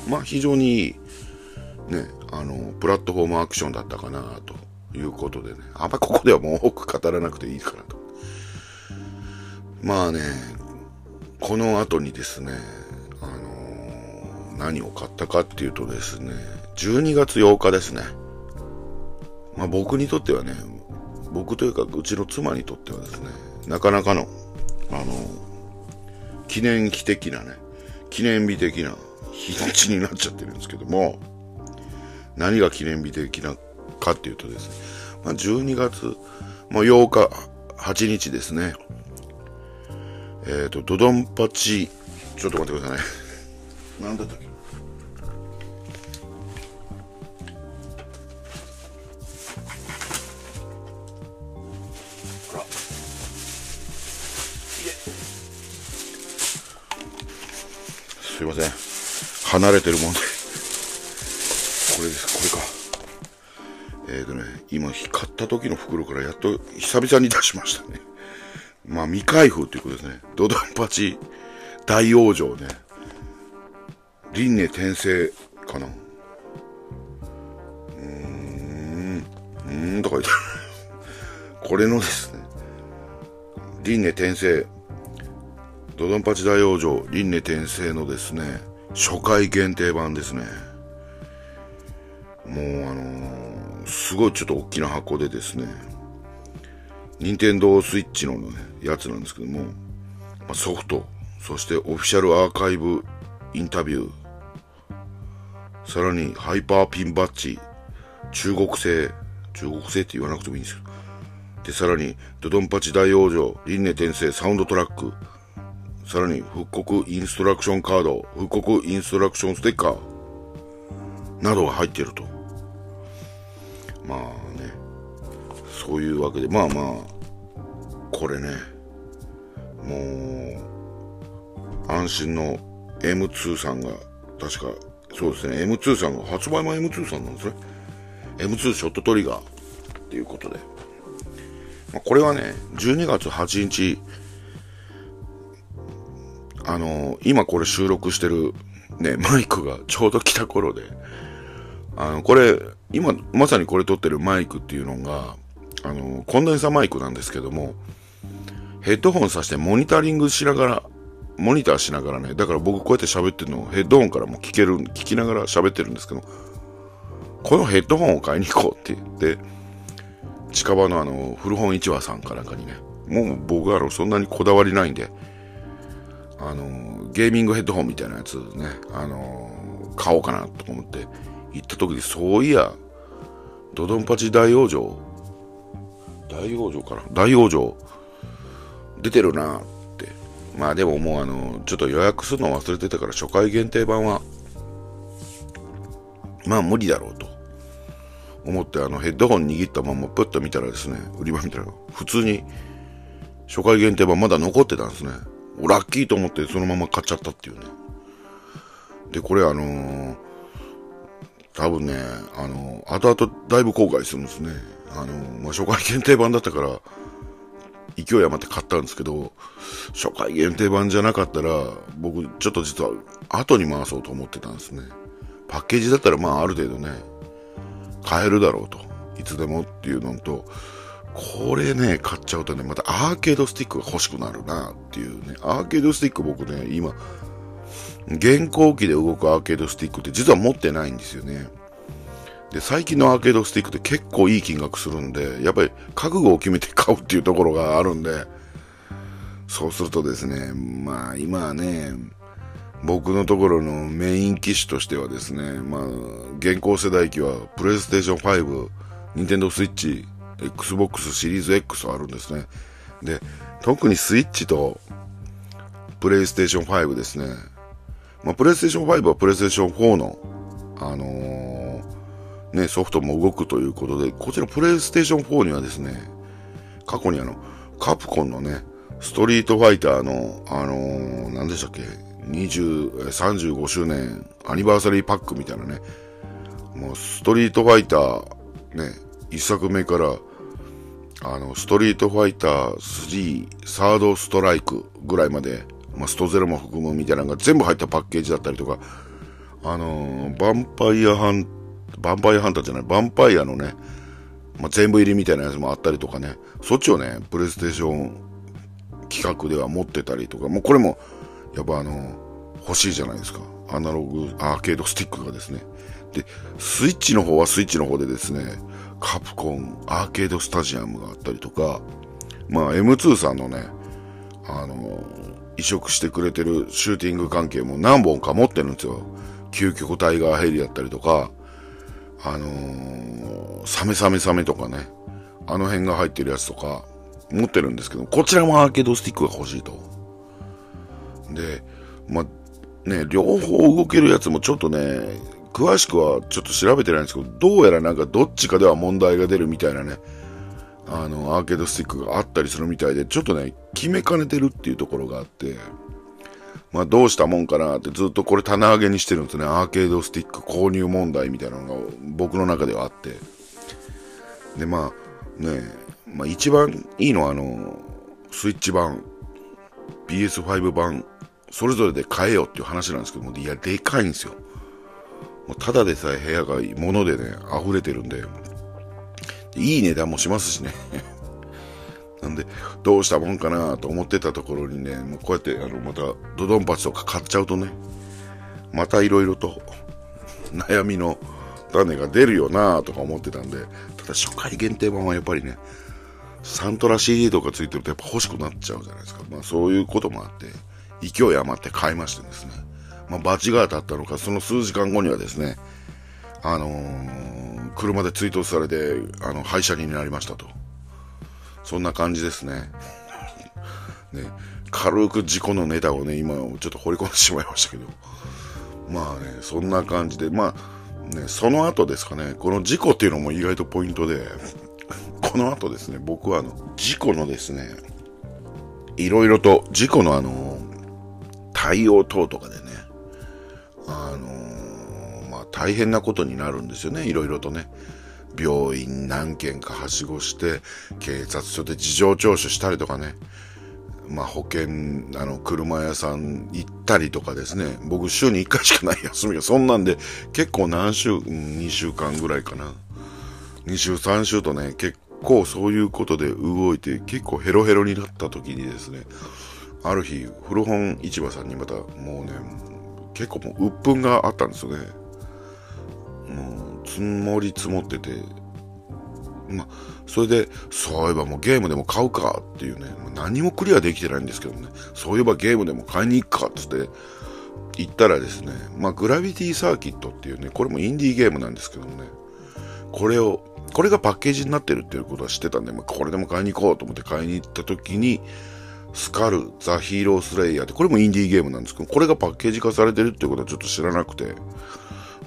まあ、非常にいい、ね、あの、プラットフォームアクションだったかな、ということでね。あんまここではもう多く語らなくていいかなと。まあね、この後にですね、何を買ったかっていうとですね、12月8日ですね。まあ僕にとってはね、僕というかうちの妻にとってはですね、なかなかの、あの、記念碑的なね、記念日的な日にちになっちゃってるんですけども、何が記念日的なかっていうとですね、まあ、12月、もう8日、8日ですね。えっ、ー、と、ドドンパチ、ちょっと待ってくださいね。何だったっけ？すいません。離れてるもんで。これです、これか。えっ、ー、とね、今、買った時の袋からやっと久々に出しましたね。まあ、未開封っていうことですね。ドドンパチ大往生ね。輪廻転生かな。うーん、うーんとか言って (laughs) これのですね、輪廻転生、ドドンパチ大往生、輪廻転生のですね、初回限定版ですね。もうあのー、すごいちょっと大きな箱でですね、任天堂スイッチの、ね、やつなんですけども、まあ、ソフト、そしてオフィシャルアーカイブインタビュー、さらにハイパーピンバッジ、中国製、中国製って言わなくてもいいんですけど、で、さらに、ドドンパチ大往生、輪廻転生サウンドトラック、さらに、復刻インストラクションカード、復刻インストラクションステッカー、などが入ってると。まあね、そういうわけで、まあまあ、これね、もう、安心の M2 さんが、確か、そうですね、M2 さんが、発売も M2 さんなんですね。M2 ショットトリガーっていうことで。まあ、これはね、12月8日、あのー、今これ収録してるね、マイクがちょうど来た頃で、あの、これ、今、まさにこれ撮ってるマイクっていうのが、あの、コンデンサマイクなんですけども、ヘッドホンさしてモニタリングしながら、モニターしながらね、だから僕こうやって喋ってるのをヘッドホンからも聞ける、聞きながら喋ってるんですけど、このヘッドホンを買いに行こうって言って、近場のあの、古本市場さんかなんかにね、もう僕はそんなにこだわりないんで、あの、ゲーミングヘッドホンみたいなやつね、あの、買おうかなと思って行った時に、そういや、ドドンパチ大往生大往生かな大往生出てるなって。まあでももうあの、ちょっと予約するの忘れてたから初回限定版は、まあ無理だろうと。思ってあのヘッドホン握ったままプッと見たらですね、売り場見たら普通に初回限定版まだ残ってたんですね。ラッキーと思ってそのまま買っちゃったっていうね。で、これあのー、多分ね、あのー、後々だいぶ後悔するんですね。あのー、まあ、初回限定版だったから、勢い余って買ったんですけど、初回限定版じゃなかったら、僕ちょっと実は後に回そうと思ってたんですね。パッケージだったらまあある程度ね、買えるだろうと。いつでもっていうのと、これね、買っちゃうとね、またアーケードスティックが欲しくなるなっていうね。アーケードスティック僕ね、今、現行機で動くアーケードスティックって実は持ってないんですよね。で、最近のアーケードスティックって結構いい金額するんで、やっぱり覚悟を決めて買うっていうところがあるんで、そうするとですね、まあ今はね、僕のところのメイン機種としてはですね、まあ、現行世代機は、プレイステーション5、ニンテンドースイッチ、Xbox シリーズ X あるんですね。で、特にスイッチと、プレイステーション5ですね。まあ、プレイステーション5はプレイステーション4の、あのー、ね、ソフトも動くということで、こちらプレイステーション4にはですね、過去にあの、カプコンのね、ストリートファイターの、あのー、何でしたっけ、20、35周年アニバーサリーパックみたいなね、もうストリートファイター、ね、一作目から、あの、ストリートファイター3、サードストライクぐらいまで、まあ、ストゼロも含むみたいなのが全部入ったパッケージだったりとか、あのー、ヴァンパイアハン、ヴァンパイアハンターじゃない、ヴァンパイアのね、まあ、全部入りみたいなやつもあったりとかね、そっちをね、プレイステーション企画では持ってたりとか、もうこれも、やっぱあの、欲しいじゃないですか。アナログ、アーケードスティックがですね。で、スイッチの方はスイッチの方でですね、カプコンアーケードスタジアムがあったりとか、まあ M2 さんのね、あの、移植してくれてるシューティング関係も何本か持ってるんですよ。究極タイガーヘリだったりとか、あのー、サメサメサメとかね、あの辺が入ってるやつとか持ってるんですけど、こちらもアーケードスティックが欲しいと。で、まあ、ね、両方動けるやつもちょっとね、詳しくはちょっと調べてないんですけど、どうやらなんかどっちかでは問題が出るみたいなね、あの、アーケードスティックがあったりするみたいで、ちょっとね、決めかねてるっていうところがあって、まあどうしたもんかなってずっとこれ棚上げにしてるんですね。アーケードスティック購入問題みたいなのが僕の中ではあって。で、まあね、まあ一番いいのはあの、スイッチ版、PS5 版、それぞれで買えよっていう話なんですけども、いや、でかいんですよ。もうただでさえ部屋が物でね、溢れてるんで、いい値段もしますしね。(laughs) なんで、どうしたもんかなと思ってたところにね、もうこうやって、あの、また、ドドンパチとか買っちゃうとね、また色々と悩みの種が出るよなとか思ってたんで、ただ初回限定版はやっぱりね、サントラ CD とかついてるとやっぱ欲しくなっちゃうじゃないですか。まあそういうこともあって、勢い余って買いましてですね。まあバチが当たったのか、その数時間後にはですね、あのー、車で追突されて、あの、廃車になりましたと。そんな感じですね。(laughs) ね、軽く事故のネタをね、今ちょっと掘り込んでしまいましたけど。まあね、そんな感じで、まあ、ね、その後ですかね、この事故っていうのも意外とポイントで、この後ですね、僕はあの、事故のですね、いろいろと、事故のあの、対応等とかでね、あのまあ大変なことになるんですよね、いろいろとね。病院何軒かはしごして、警察署で事情聴取したりとかね、まあ保険、あの、車屋さん行ったりとかですね、僕週に1回しかない休みが、そんなんで結構何週、2週間ぐらいかな。2週、3週とね、結構そういうことで動いて、結構ヘロヘロになった時にですね、ある日、古本市場さんにまた、もうね、結構もう鬱憤があったんですよね。もう、積もり積もってて、まあ、それで、そういえばもうゲームでも買うかっていうね、何もクリアできてないんですけどね、そういえばゲームでも買いに行くかっつって行ったらですね、まあ、グラビティサーキットっていうね、これもインディーゲームなんですけどもね、これを、これがパッケージになってるっていうことは知ってたんで、まあ、これでも買いに行こうと思って買いに行った時に、スカル、ザ・ヒーロー・スレイヤーって、これもインディーゲームなんですけど、これがパッケージ化されてるっていうことはちょっと知らなくて、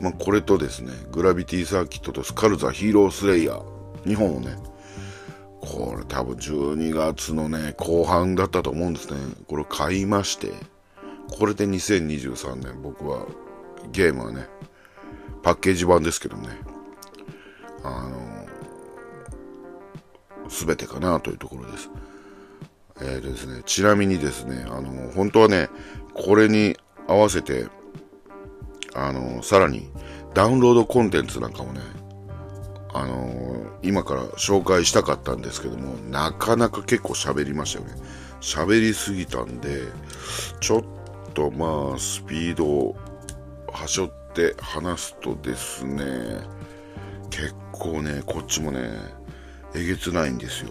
まあ、これとですね、グラビティサーキットとスカル・ザ・ヒーロー・スレイヤー、2本をね、これ多分12月のね、後半だったと思うんですね。これ買いまして、これで2023年僕はゲームはね、パッケージ版ですけどね、あの、すべてかなというところです。えーとですね、ちなみにですね、あの、本当はね、これに合わせて、あの、さらにダウンロードコンテンツなんかもね、あの、今から紹介したかったんですけども、なかなか結構喋りましたよね。喋りすぎたんで、ちょっとまあ、スピードをはしょって話すとですね、結構ね、こっちもね、えげつないんですよ。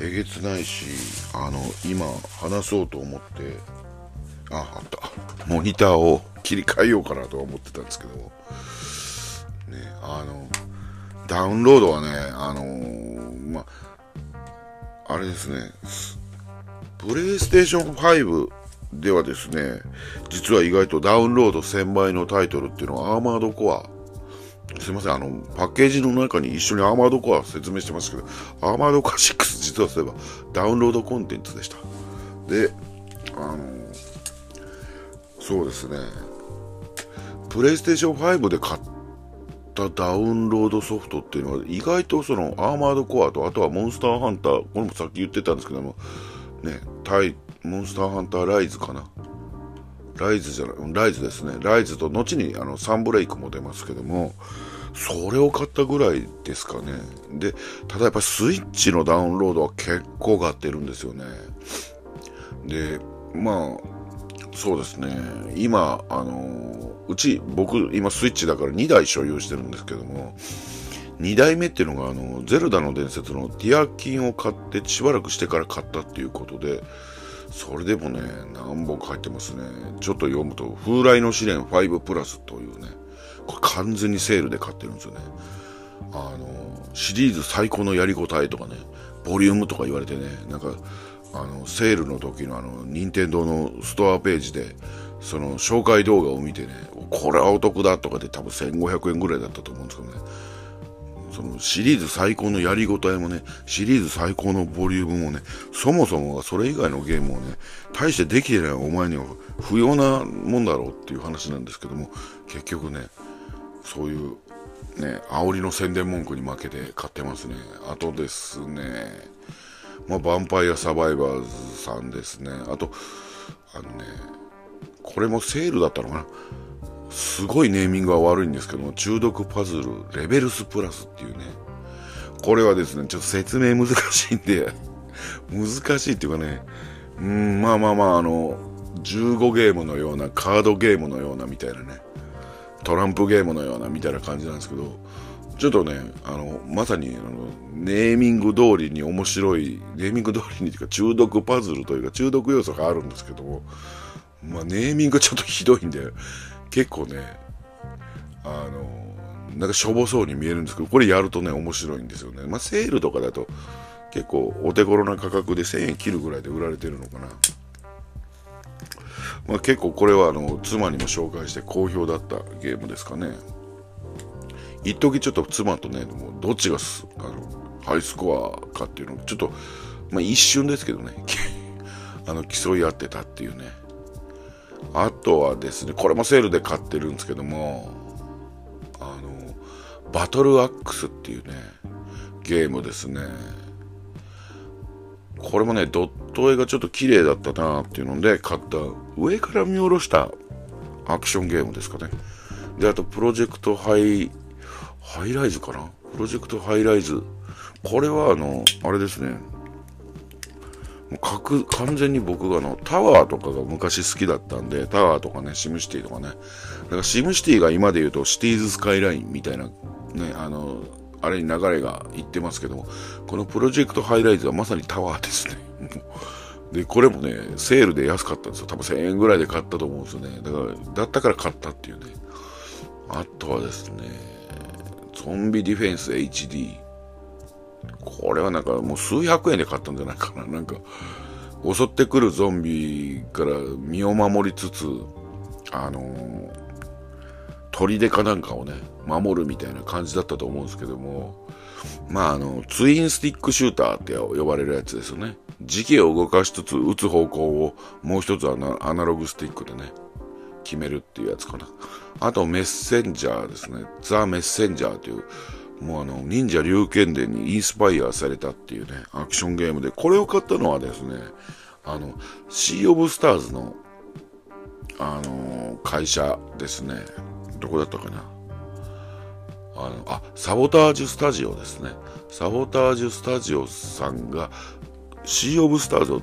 えげつないし、あの、今話そうと思って、あ、あった。モニターを切り替えようかなとは思ってたんですけど、ね、あの、ダウンロードはね、あのー、まあれですね、プレイステーション5ではですね、実は意外とダウンロード1000倍のタイトルっていうのはアーマードコア。すいません、あの、パッケージの中に一緒にアーマードコア説明してますけど、アーマードコア6実はそういえばダウンロードコンテンツでした。で、あのそうですね、プレイステーション5で買ったダウンロードソフトっていうのは意外とそのアーマードコアとあとはモンスターハンターこれもさっき言ってたんですけどもねタイモンスターハンターライズかなライズじゃないライズですね。ライズと後にあのサンブレイクも出ますけどもそれを買ったぐらいですかね。でただやっぱスイッチのダウンロードは結構買ってるんですよね。でまあそうですね。今、あのうち、僕、今スイッチだから2台所有してるんですけども、2台目っていうのが、あの、ゼルダの伝説のティアキンを買ってしばらくしてから買ったっていうことで、それでもね、何本か入ってますね。ちょっと読むと、風来の試練5プラスというね、これ完全にセールで買ってるんですよね。あの、シリーズ最高のやりごたえとかね、ボリュームとか言われてね、なんか、あのセールの時のあの任天堂のストアページでその紹介動画を見てねこれはお得だとかで多分1500円ぐらいだったと思うんですけどねそのシリーズ最高のやりごたえもね、シリーズ最高のボリュームもね、そもそもがそれ以外のゲームをね、大してできてないお前には不要なもんだろうっていう話なんですけども、結局ね、そういうね、煽りの宣伝文句に負けて買ってますね。あとですね、まあ、ヴァンパイアサバイバーズさんですね。あと、あのね、これもセールだったのかな。すごいネーミングは悪いんですけども、中毒パズルレベルスプラスっていうね、これはですね、ちょっと説明難しいんで難しいっていうかね、うん、まあまあまあ、あの、15ゲームのような、カードゲームのようなみたいなね、トランプゲームのようなみたいな感じなんですけど、ちょっとね、あの、まさに、あの、ネーミング通りに面白い、ネーミング通りにというか中毒パズルというか中毒要素があるんですけども、まあ、ネーミングちょっとひどいんで、結構ね、あの、なんかしょぼそうに見えるんですけど、これやるとね、面白いんですよね。まあ、セールとかだと、結構お手頃な価格で1000円切るぐらいで売られてるのかな。まあ、結構これはあの妻にも紹介して好評だったゲームですかね。一時ちょっと妻とね、もうどっちがあのハイスコアかっていうのをちょっと、まあ、一瞬ですけどね、(laughs) あの競い合ってたっていうね。あとはですね、これもセールで買ってるんですけども、あの、バトルアックスっていうね、ゲームですね。これもね、ドット絵がちょっと綺麗だったなっていうので買った上から見下ろしたアクションゲームですかね。で、あとプロジェクトハイ、ハイライズかな？プロジェクトハイライズ。これはあの、あれですね。もう完全に僕があのタワーとかが昔好きだったんで、タワーとかね、シムシティとかね。だからシムシティが今で言うとシティーズスカイラインみたいな、ね、あの、あれに流れがいってますけども、このプロジェクトハイライズはまさにタワーですね。(laughs) で、これもね、セールで安かったんですよ。多分1000円ぐらいで買ったと思うんですよね。だから、だったから買ったっていうね。あとはですね、ゾンビディフェンス HD。これはなんかもう数百円で買ったんじゃないかな。なんか、襲ってくるゾンビから身を守りつつ、あのー、砦かなんかをね、守るみたいな感じだったと思うんですけども、まああの、ツインスティックシューターって呼ばれるやつですよね。時期を動かしつつ打つ方向をもう一つはアナログスティックでね、決めるっていうやつかな。あとメッセンジャーですね。ザ・メッセンジャーという、もうあの、忍者竜剣伝にインスパイアされたっていうね、アクションゲームで、これを買ったのはですね、あの、シー・オブ・スターズの、あの会社ですね。どこだったかな？あの、あ、サボタージュスタジオですね。サボタージュスタジオさんが、シー・オブ・スターズを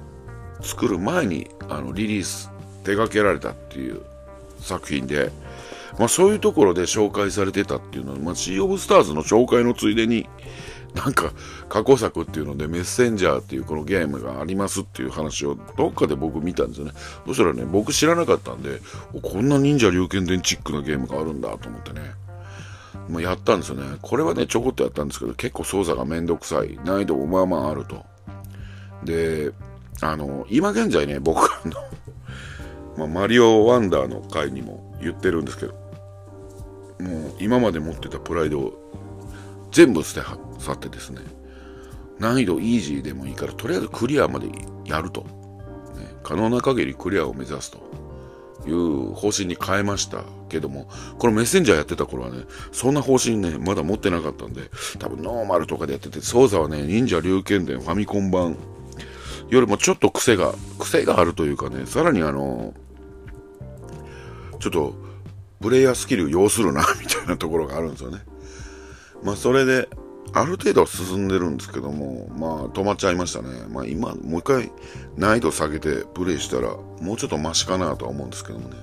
作る前にあのリリース手掛けられたっていう作品で、まあ、そういうところで紹介されてたっていうのは、まあ、シー・オブ・スターズの紹介のついでになんか過去作っていうのでメッセンジャーっていうこのゲームがありますっていう話をどっかで僕見たんですよね。そしたらね、僕知らなかったんで、こんな忍者龍剣伝チックなゲームがあるんだと思ってね。まあ、やったんですよね。これはね、ちょこっとやったんですけど、結構操作がめんどくさい。難易度もまあまああると。で、あの、今現在ね、僕あのまあ、マリオワンダーの回にも言ってるんですけど、もう今まで持ってたプライドを全部捨て去ってですね、難易度イージーでもいいから、とりあえずクリアまでやると。ね、可能な限りクリアを目指すという方針に変えましたけども、このメッセンジャーやってた頃はね、そんな方針ね、まだ持ってなかったんで、多分ノーマルとかでやってて、操作はね、忍者龍剣伝ファミコン版よりもちょっと癖が、癖があるというかね、さらにあの、ちょっと、プレイヤースキル要するな、みたいなところがあるんですよね。まあ、それで、ある程度は進んでるんですけども、まあ、止まっちゃいましたね。まあ、今、もう一回、難易度下げてプレイしたら、もうちょっとマシかなとは思うんですけどもね。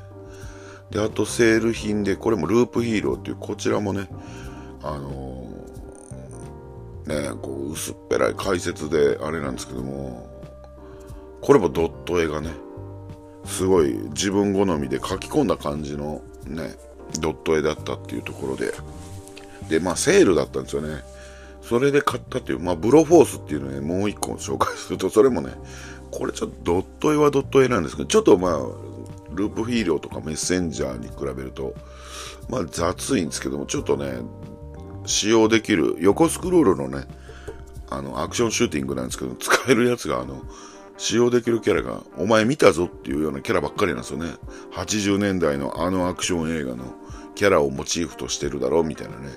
で、あと、セール品で、これもループヒーローっていう、こちらもね、あのー、ね、こう、薄っぺらい解説で、あれなんですけども、これもドット絵がね、すごい自分好みで書き込んだ感じのね、ドット絵だったっていうところで、で、まあセールだったんですよね。それで買ったっていう、まあブロフォースっていうのね、もう一個紹介すると、それもね、これちょっとドット絵はドット絵なんですけど、ちょっとまあ、ループフィーリョとかメッセンジャーに比べると、まあ雑いんですけども、ちょっとね、使用できる横スクロールのね、あの、アクションシューティングなんですけど、使えるやつが、あの、使用できるキャラが、お前見たぞっていうようなキャラばっかりなんですよね。80年代のあのアクション映画のキャラをモチーフとしてるだろうみたいなね。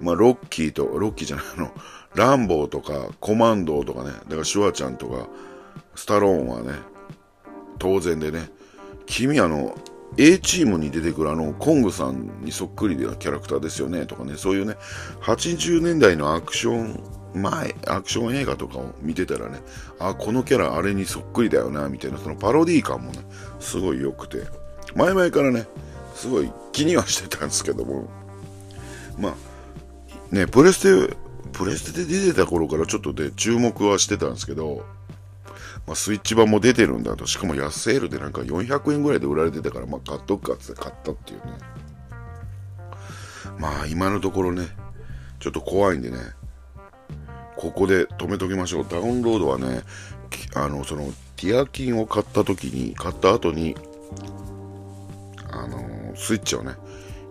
まあ、ロッキーと、ロッキーじゃないあの、ランボーとか、コマンドーとかね、だからシュワちゃんとか、スタローンはね、当然でね、君あの、A チームに出てくるあの、コングさんにそっくりなキャラクターですよね、とかね、そういうね、80年代のアクション、前、アクション映画とかを見てたらね、あ、このキャラあれにそっくりだよな、みたいな、そのパロディー感もね、すごい良くて、前々からね、すごい気にはしてたんですけども、まあ、ね、プレステ、プレステで出てた頃からちょっとで注目はしてたんですけど、まあ、スイッチ版も出てるんだと、しかも安セールでなんか400円ぐらいで売られてたから、まあ、買っとくかって買ったっていうね。まあ、今のところね、ちょっと怖いんでね、ここで止めときましょう。ダウンロードはね、あの、その、ティアキンを買った時に、買った後に、あの、スイッチをね、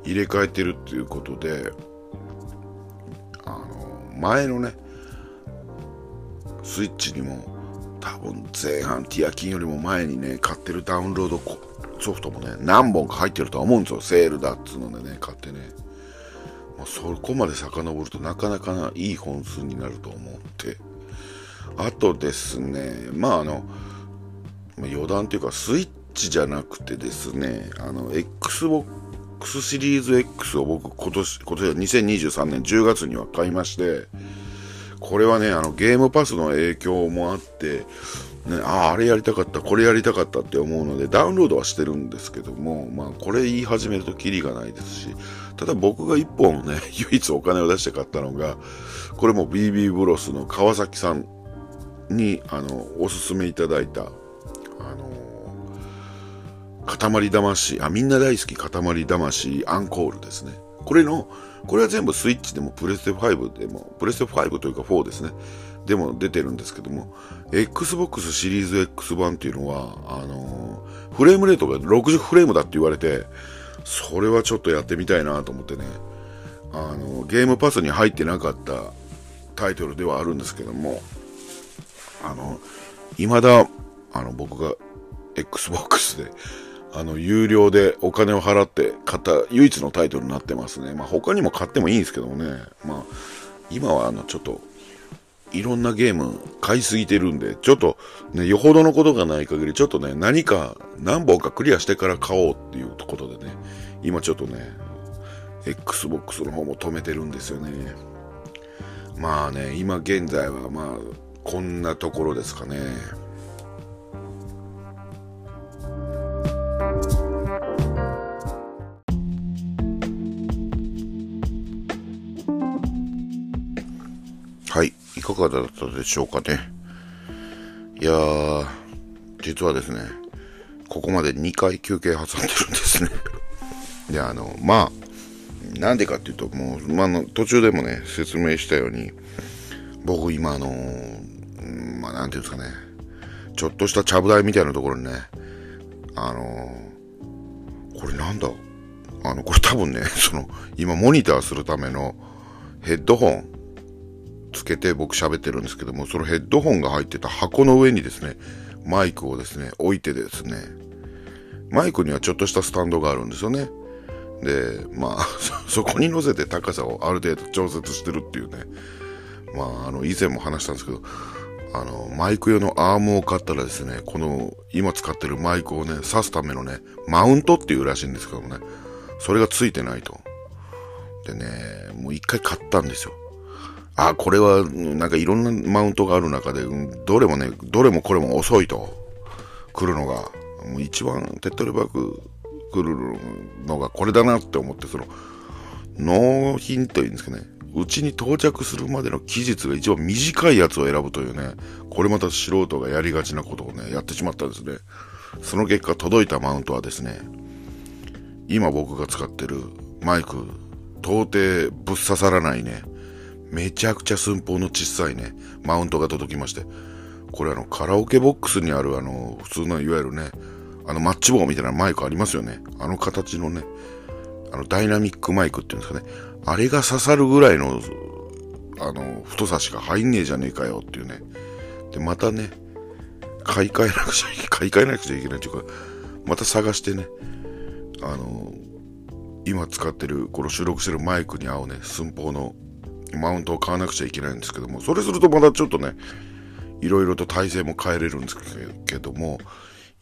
入れ替えてるっていうことで、あの、前のね、スイッチにも、多分前半ティアキンよりも前にね、買ってるダウンロードソフトもね、何本か入ってるとは思うんですよ。セールだっつうのでね、買ってね。まあ、そこまで遡るとなかなかないい本数になると思って。あとですね、まああの、余談というかスイッチじゃなくてですね、あの、Xbox シリーズ X を僕今年、今年は2023年10月には買いまして、これはね、あの、ゲームパスの影響もあって、ね、ああ、あれやりたかった、これやりたかったって思うので、ダウンロードはしてるんですけども、まあ、これ言い始めるとキリがないですし、ただ僕が一本ね、(laughs) 唯一お金を出して買ったのが、これも BB ブロスの川崎さんに、あの、おすすめいただいた、あの塊魂、あ、みんな大好き塊魂アンコールですね。これの、これは全部スイッチでもプレステ5でも、プレステ5というか4ですね。でも出てるんですけども、Xbox シリーズ X 版っていうのは、あのー、フレームレートが60フレームだって言われて、それはちょっとやってみたいなと思ってね、あの、ゲームパスに入ってなかったタイトルではあるんですけども、あの、未だ、あの、僕が Xbox であの、有料でお金を払って買った唯一のタイトルになってますね。まあ、他にも買ってもいいんですけどもね。まあ、今はあの、ちょっと、いろんなゲーム買いすぎてるんで、ちょっとね、よほどのことがない限り、ちょっとね、何か何本かクリアしてから買おうっていうことでね、今ちょっとね、Xbox の方も止めてるんですよね。まあね、今現在はまあ、こんなところですかね。はい、いかがだったでしょうかね。いや、実はですね、ここまで2回休憩挟んでるんですね。で、あの、まあ、なんでかっていうと、もう、まあの、途中でもね、説明したように、僕今、あの、まあ、なんていうんですかね、ちょっとしたちゃぶ台みたいなところにね、あの、これなんだあの、これ多分ね、(laughs) その、今モニターするためのヘッドホン、つけて僕喋ってるんですけども、そのヘッドホンが入ってた箱の上にですね、マイクをですね、置いてですね、マイクにはちょっとしたスタンドがあるんですよね。で、まあ、(laughs) そこに乗せて高さをある程度調節してるっていうね、まあ、あの、以前も話したんですけど、あの、マイク用のアームを買ったらですね、この、今使ってるマイクをね、挿すためのね、マウントっていうらしいんですけどもね、それがついてないと。でね、もう一回買ったんですよ。あ、これは、なんかいろんなマウントがある中で、どれもね、どれもこれも遅いと、来るのが、もう一番手っ取り早く来るのがこれだなって思って、その、納品というんですかね、うちに到着するまでの期日が一番短いやつを選ぶというね、これまた素人がやりがちなことをね、やってしまったんですね。その結果届いたマウントはですね、今僕が使ってるマイク、到底ぶっ刺さらないね、めちゃくちゃ寸法の小さいね、マウントが届きまして、これあの、カラオケボックスにあるあの、普通のいわゆるね、あの、マッチ棒みたいなマイクありますよね。あの形のね、あの、ダイナミックマイクっていうんですかね。あれが刺さるぐらいの、あの、太さしか入んねえじゃねえかよっていうね。で、またね、買い替えなくちゃいけ、(laughs) 買い替えなくちゃいけないっていうか、また探してね、あの、今使ってる、この収録してるマイクに合うね、寸法のマウントを買わなくちゃいけないんですけども、それするとまたちょっとね、いろいろと体勢も変えれるんですけども、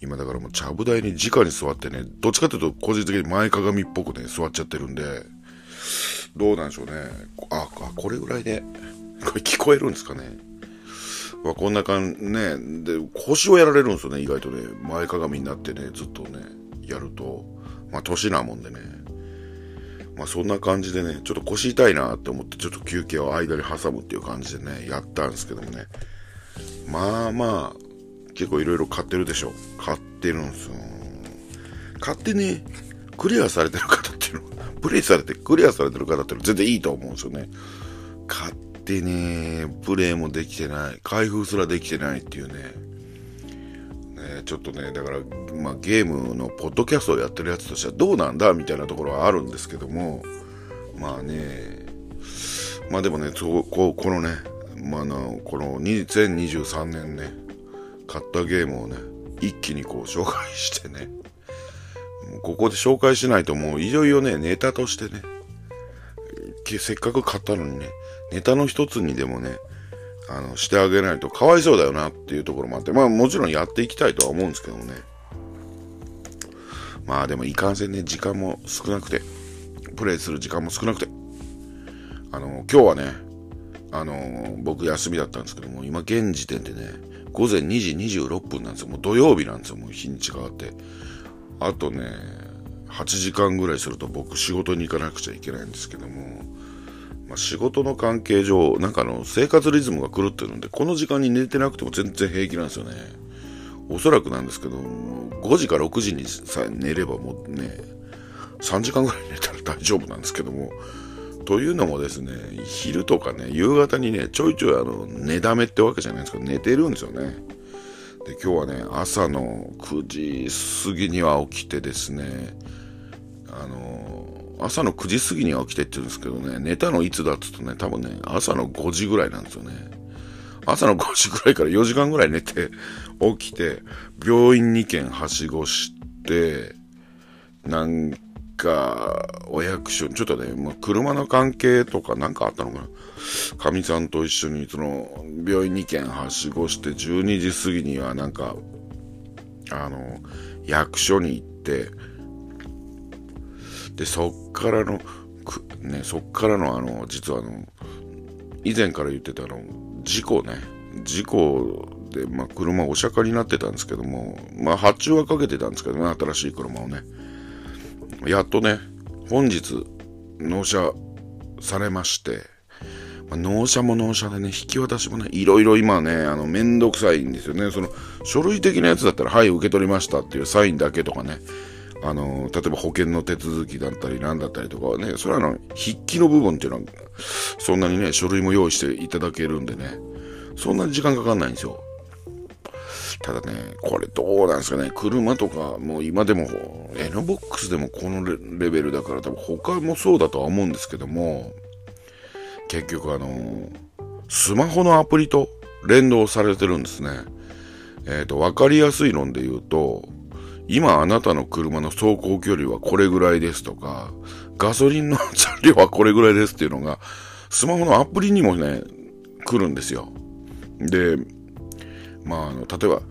今だからもうちゃぶ台に直に座ってね、どっちかというと個人的に前かがみっぽくね、座っちゃってるんで、どうなんでしょうね。あ、あこれぐらいで、これ聞こえるんですかね。まあ、こんな感じね、で、腰をやられるんですよね、意外とね。前かがみになってね、ずっとね、やると。まあ、年なもんでね。まあ、そんな感じでね、ちょっと腰痛いなって思って、ちょっと休憩を間に挟むっていう感じでね、やったんですけどもね。まあまあ、結構いろいろ買ってるでしょ。買ってるんすよ。買ってね、クリアされてる方っていうの (laughs) プレイされて、クリアされてる方っていうのは全然いいと思うんですよね。買ってね、プレイもできてない、開封すらできてないっていうね。ねちょっとね、だから、まあゲームのポッドキャストをやってるやつとしてはどうなんだみたいなところはあるんですけども、まあね、まあでもね、こここのね、まあの、この2023年ね、買ったゲームをね、一気にこう紹介してね、ここで紹介しないともういよいよね、ネタとしてね、せっかく買ったのにね、ネタの一つにでもね、あの、してあげないとかわいそうだよなっていうところもあって、まあもちろんやっていきたいとは思うんですけどもね。まあでもいかんせんね、時間も少なくて、プレイする時間も少なくて、あの、今日はね、あの、僕休みだったんですけども、今現時点でね、午前2時26分なんですよ。もう土曜日なんですよ、もう日にちがあって。あとね、8時間ぐらいすると僕仕事に行かなくちゃいけないんですけども、まあ、仕事の関係上、なんかあの、生活リズムが狂ってるんで、この時間に寝てなくても全然平気なんですよね。おそらくなんですけど、5時か6時にさえ寝ればもうね、3時間ぐらい寝たら大丈夫なんですけども、というのもですね、昼とかね、夕方にね、ちょいちょいあの、寝だめってわけじゃないですけど、寝てるんですよね。で、今日はね、朝の9時過ぎには起きてですね、あの、朝の9時過ぎには起きてって言うんですけどね、寝たのいつだっつうとね、多分ね、朝の5時ぐらいなんですよね。朝の5時ぐらいから4時間ぐらい寝て、起きて、病院2軒はしごして、なんか、お役所、ちょっとね、まあ、車の関係とかなんかあったのかな。かみさんと一緒に、その、病院2軒はしごして、12時過ぎにはなんか、あの、役所に行って、で、そっからの、ね、そっからのあの、実はあの、以前から言ってたあの、事故ね、事故で、まあ、車お釈迦になってたんですけども、まあ、発注はかけてたんですけどね、新しい車をね。やっとね、本日、納車されまして、まあ、納車も納車でね、引き渡しもね、いろいろ今ね、あの、めんどくさいんですよね。その、書類的なやつだったら、はい、受け取りましたっていうサインだけとかね、あの、例えば保険の手続きだったりなんだったりとかはね、それはあの、筆記の部分っていうのは、そんなにね、書類も用意していただけるんでね、そんなに時間かかんないんですよ。ただね、これどうなんですかね、車とか、もう今でも、NBOX でもこのレベルだから多分他もそうだとは思うんですけども、結局あの、スマホのアプリと連動されてるんですね。えっ、ー、と、わかりやすい論で言うと、今あなたの車の走行距離はこれぐらいですとか、ガソリンの車両はこれぐらいですっていうのが、スマホのアプリにもね、来るんですよ。で、まあ、あの、例えば、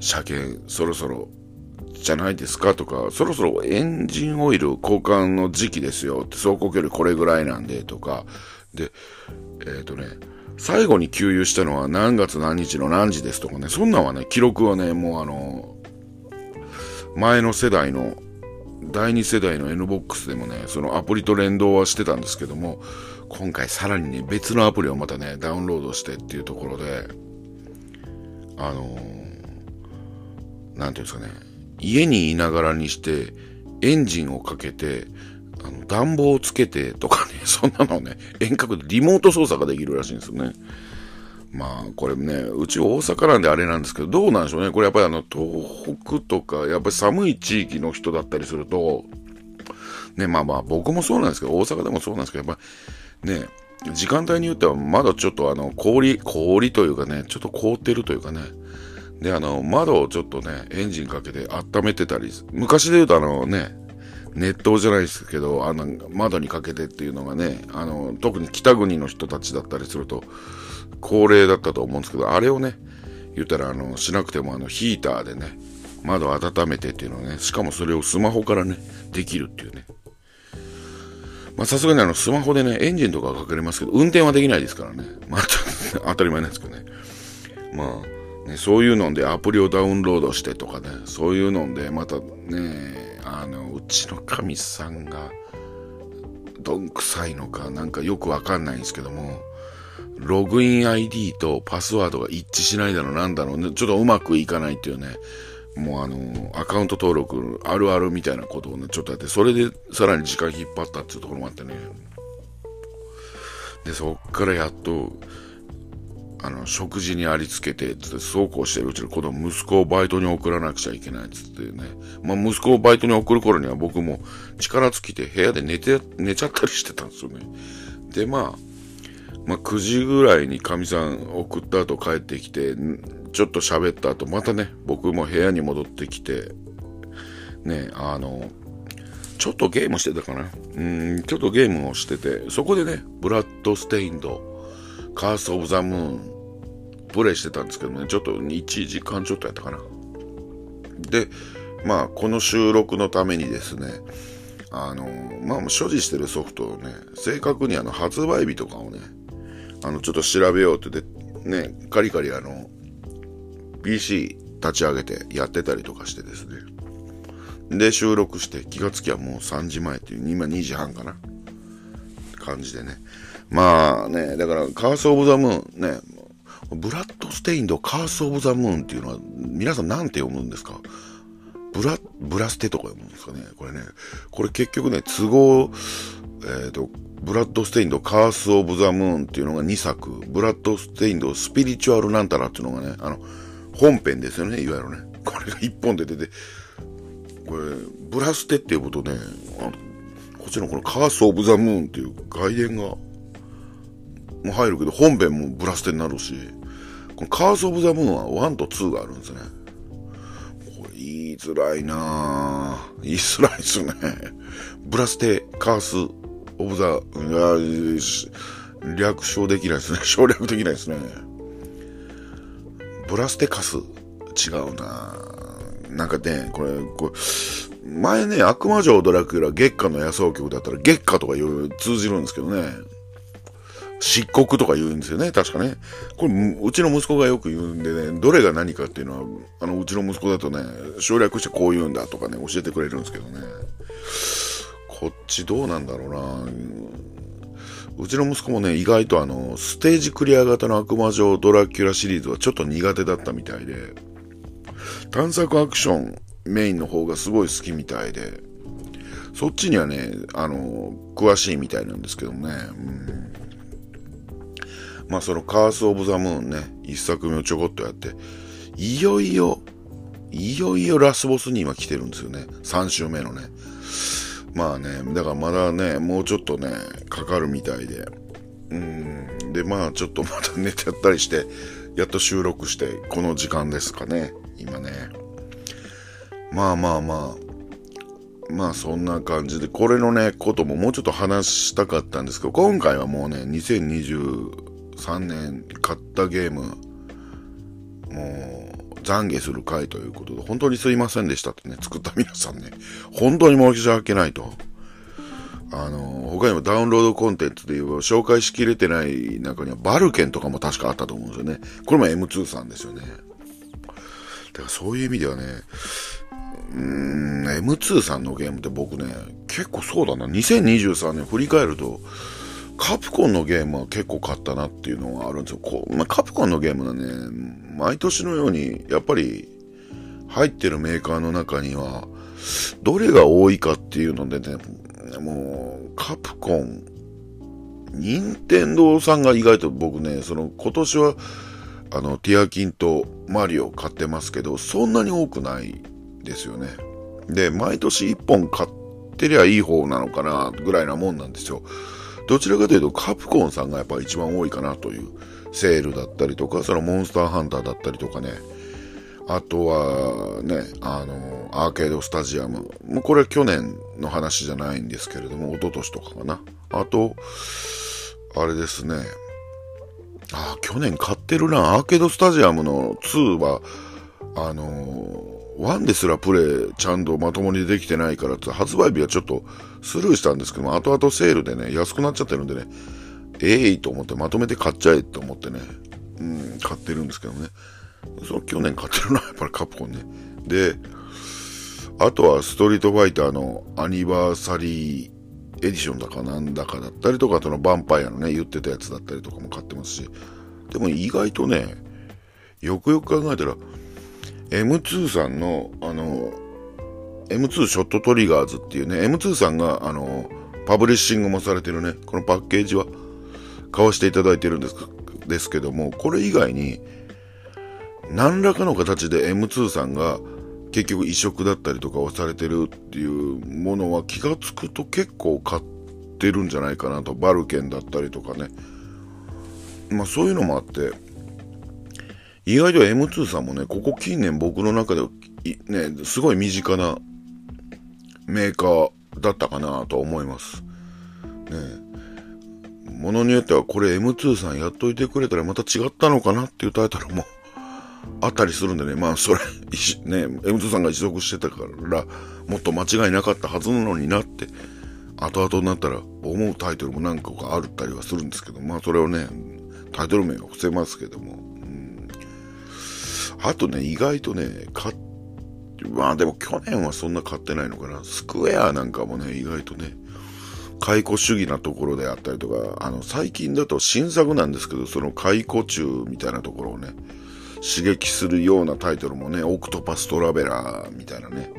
車検そろそろじゃないですかとか、そろそろエンジンオイル交換の時期ですよって、走行距離これぐらいなんでとか、で、えっ、ー、とね、最後に給油したのは何月何日の何時ですとかね、そんなんはね、記録はね、もうあの、前の世代の、第2世代の NBOX でもね、そのアプリと連動はしてたんですけども、今回さらにね、別のアプリをまたね、ダウンロードしてっていうところで、あのー、なんていうんですかね、家にいながらにして、エンジンをかけて、あの暖房をつけてとかね、(laughs) そんなのね、遠隔でリモート操作ができるらしいんですよね。まあ、これね、うち大阪なんであれなんですけど、どうなんでしょうね。これやっぱりあの、東北とか、やっぱり寒い地域の人だったりすると、ね、まあまあ僕もそうなんですけど、大阪でもそうなんですけど、やっぱね、時間帯によってはまだちょっとあの、氷、氷というかね、ちょっと凍ってるというかね、で、あの、窓をちょっとね、エンジンかけて温めてたり、昔で言うとあのね、熱湯じゃないですけど、あの、窓にかけてっていうのがね、あの、特に北国の人たちだったりすると、恒例だったと思うんですけど、あれをね、言ったら、あの、しなくても、あの、ヒーターでね、窓を温めてっていうのをね、しかもそれをスマホからね、できるっていうね。まあ、さすがにあの、スマホでね、エンジンとかかけれますけど、運転はできないですからね。まあ、(laughs) 当たり前なんですけどね。まあ、ね、そういうのでアプリをダウンロードしてとかね、そういうので、またね、あの、うちのかみさんが、どんくさいのか、なんかよくわかんないんですけども、ログイン ID とパスワードが一致しないだろ、なんだろうね、ちょっとうまくいかないっていうね、もうあの、アカウント登録あるあるみたいなことをね、ちょっとやって、それでさらに時間引っ張ったっていうところもあってね。で、そっからやっと、あの、食事にありつけて、つって、そうこうしてるうちに子供、息子をバイトに送らなくちゃいけないつってね。まあ、息子をバイトに送る頃には僕も力尽きて部屋で寝て、寝ちゃったりしてたんですよね。で、まあ、まあ、9時ぐらいにかみさん送った後帰ってきて、ちょっと喋った後、またね、僕も部屋に戻ってきて、ね、あの、ちょっとゲームしてたかな？うん、ちょっとゲームをしてて、そこでね、ブラッドステインド、カース・オブ・ザ・ムーン、プレイしてたんですけどね、ちょっと1時間ちょっとやったかな。で、まあ、この収録のためにですね、あの、まあ、所持してるソフトをね、正確にあの、発売日とかをね、あの、ちょっと調べようってで、ね、カリカリあの、PC 立ち上げてやってたりとかしてですね。で、収録して気がつきはもう3時前っていう、今2時半かな。感じでね。まあね、だからカース・オブ・ザ・ムーンね、ブラッド・ステインド・カース・オブ・ザ・ムーンっていうのは皆さん何て読むんですか？ブラ、ブラステとか読むんですかね？これね、これ結局ね、都合、えっ、ー、と、ブラッド・ステインド、カース・オブ・ザ・ムーンっていうのが2作、ブラッド・ステインド、スピリチュアル・なんたらっていうのがね、あの、本編ですよね、いわゆるね。これが1本で出て、これ、ブラステっていうことね、あのこっちのこのカース・オブ・ザ・ムーンっていう外伝が、も入るけど、本編もブラステになるし、このカース・オブ・ザ・ムーンは1と2があるんですね。これ言いづらいなぁ。言いづらいですね。ブラステ、カース、オブ・ザ、略称できないですね。省略できないですね。ブラステカス、違うななんかね、これ、これ前ね、悪魔城ドラキュラ月下の野草曲だったら月下とか言う、通じるんですけどね。漆黒とか言うんですよね、確かね。これ、うちの息子がよく言うんでね、どれが何かっていうのは、あの、うちの息子だとね、省略してこう言うんだとかね、教えてくれるんですけどね。こっちどうなんだろうなうちの息子もね、意外とあの、ステージクリア型の悪魔城ドラキュラシリーズはちょっと苦手だったみたいで、探索アクションメインの方がすごい好きみたいで、そっちにはね、あの、詳しいみたいなんですけどね、うん、まあそのカース・オブ・ザ・ムーンね、一作目をちょこっとやって、いよいよ、いよいよラスボスに今来てるんですよね。3週目のね。まあね、だからまだね、もうちょっとね、かかるみたいで。うん。で、まあちょっとまた寝てやったりして、やっと収録して、この時間ですかね。今ね。まあまあまあ。まあそんな感じで、これのね、ことももうちょっと話したかったんですけど、今回はもうね、2023年買ったゲーム、もう、懺悔する回ということで、本当にすいませんでしたってね、作った皆さんね、本当に申し訳ないと。あの、他にもダウンロードコンテンツで言えば紹介しきれてない中にはバルケンとかも確かあったと思うんですよね。これも M2 さんですよね。だからそういう意味ではね、うーん、M2 さんのゲームって僕ね、結構そうだな、2023年振り返ると、カプコンのゲームは結構買ったなっていうのがあるんですよ。こうまあ、カプコンのゲームはね、毎年のように、やっぱり、入ってるメーカーの中には、どれが多いかっていうのでね、もう、カプコン、任天堂さんが意外と僕ね、その今年は、あの、ティアキンとマリオ買ってますけど、そんなに多くないですよね。で、毎年1本買ってりゃいい方なのかな、ぐらいなもんなんですよ。どちらかというと、カプコンさんがやっぱ一番多いかなという。セールだったりとか、そのモンスターハンターだったりとかね。あとはね、あの、アーケードスタジアム。もうこれ去年の話じゃないんですけれども、一昨年とかかな。あと、あれですね。あ、去年買ってるな。アーケードスタジアムの2は、あの1ですらプレイちゃんとまともにできてないからって、発売日はちょっとスルーしたんですけども、後々セールでね、安くなっちゃってるんでね、ええー、と思ってまとめて買っちゃえと思ってね、うん、買ってるんですけどね。その去年買ってるのは (laughs) やっぱりカプコンね。で、あとはストリートファイターのアニバーサリーエディションだかなんだかだったりとか、そのヴァンパイアのね、言ってたやつだったりとかも買ってますし、でも意外とね、よくよく考えたら、M2 さんの、あの、M2 ショットトリガーズっていうね、M2 さんが、あの、パブリッシングもされてるね、このパッケージは買わせていただいてるんですですけども、これ以外に、何らかの形で M2 さんが結局移植だったりとかをされてるっていうものは気がつくと結構買ってるんじゃないかなと。バルケンだったりとかね。まあそういうのもあって、意外と M2 さんもね、ここ近年僕の中でね、すごい身近なメーカーだったかなと思います。ねものによってはこれ M2 さんやっといてくれたらまた違ったのかなっていうタイトルもあったりするんでね、まあそれ、ね、M2 さんが持続してたから、もっと間違いなかったはずなのになって、後々になったら思うタイトルも何個かあるったりはするんですけど、まあそれをね、タイトル名は伏せますけども、うん、あとね、意外とね、買っまあでも去年はそんな買ってないのかな。スクエアなんかもね、意外とね、懐古主義なところであったりとか、あの、最近だと新作なんですけど、その懐古厨みたいなところをね、刺激するようなタイトルもね、オクトパストラベラーみたいなね、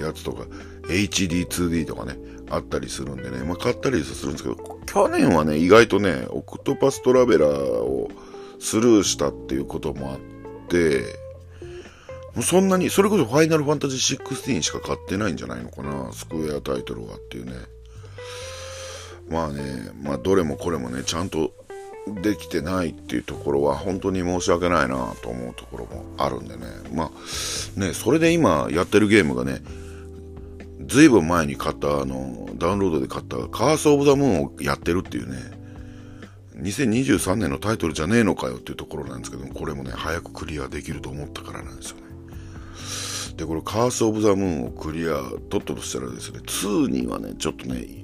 やつとか、HD2D とかね、あったりするんでね、まあ買ったりするんですけど、去年はね、意外とね、オクトパストラベラーをスルーしたっていうこともあって、もうそんなに、それこそファイナルファンタジー16しか買ってないんじゃないのかな、スクエアタイトルはっていうね。まあね、まあどれもこれもね、ちゃんとできてないっていうところは本当に申し訳ないなと思うところもあるんでね。まあね、それで今やってるゲームがね、ずいぶん前に買ったあの、ダウンロードで買ったカースオブザムーンをやってるっていうね、2023年のタイトルじゃねえのかよっていうところなんですけど、これもね、早くクリアできると思ったからなんですよね。で、これカースオブザムーンをクリア、とっととしたらですね、2にはね、ちょっとね、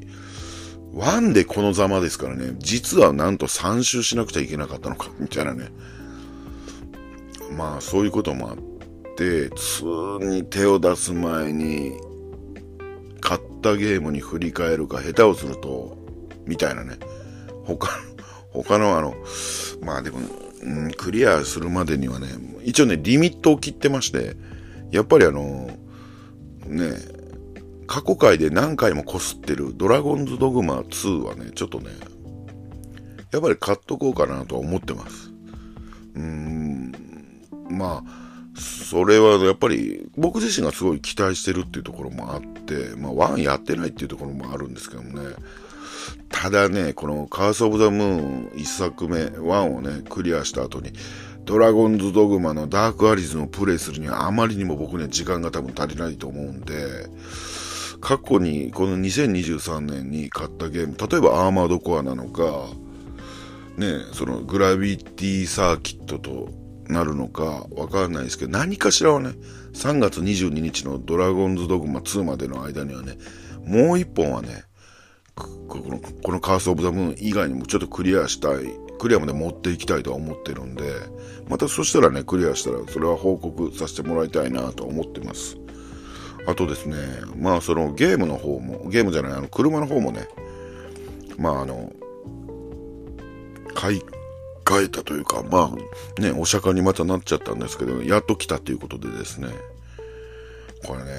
1でこのざまですからね、実はなんと3周しなくちゃいけなかったのか、(laughs) みたいなね。まあ、そういうこともあって、2に手を出す前に、買ったゲームに振り返るか、下手をすると、みたいなね。他、他のあの、まあでも、うん、クリアするまでにはね、一応ね、リミットを切ってまして、やっぱりあの、ね、過去回で何回もこすってるドラゴンズドグマ2はね、ちょっとね、やっぱり買っとこうかなとは思ってます。うーん、まあ、それはやっぱり僕自身がすごい期待してるっていうところもあって、まあ1やってないっていうところもあるんですけどもね、ただね、このカースオブザムーン1作目、1をね、クリアした後に、ドラゴンズドグマのダークアリズムをプレイするにはあまりにも僕には時間が多分足りないと思うんで、過去にこの2023年に買ったゲーム、例えばアーマードコアなのか、ね、そのグラビティサーキットとなるのかわかんないですけど、何かしらはね、3月22日のドラゴンズドグマ2までの間にはね、もう一本はね、このこのカースオブザムーン以外にもちょっとクリアしたい、クリアまで持っていきたいとは思ってるんで、またそしたらね、クリアしたらそれは報告させてもらいたいなと思ってます。あとですね、まあそのゲームの方も、ゲームじゃない、あの車の方もね、まああの、買い替えたというか、まあね、お釈迦にまたなっちゃったんですけど、やっと来たということでですね、これね、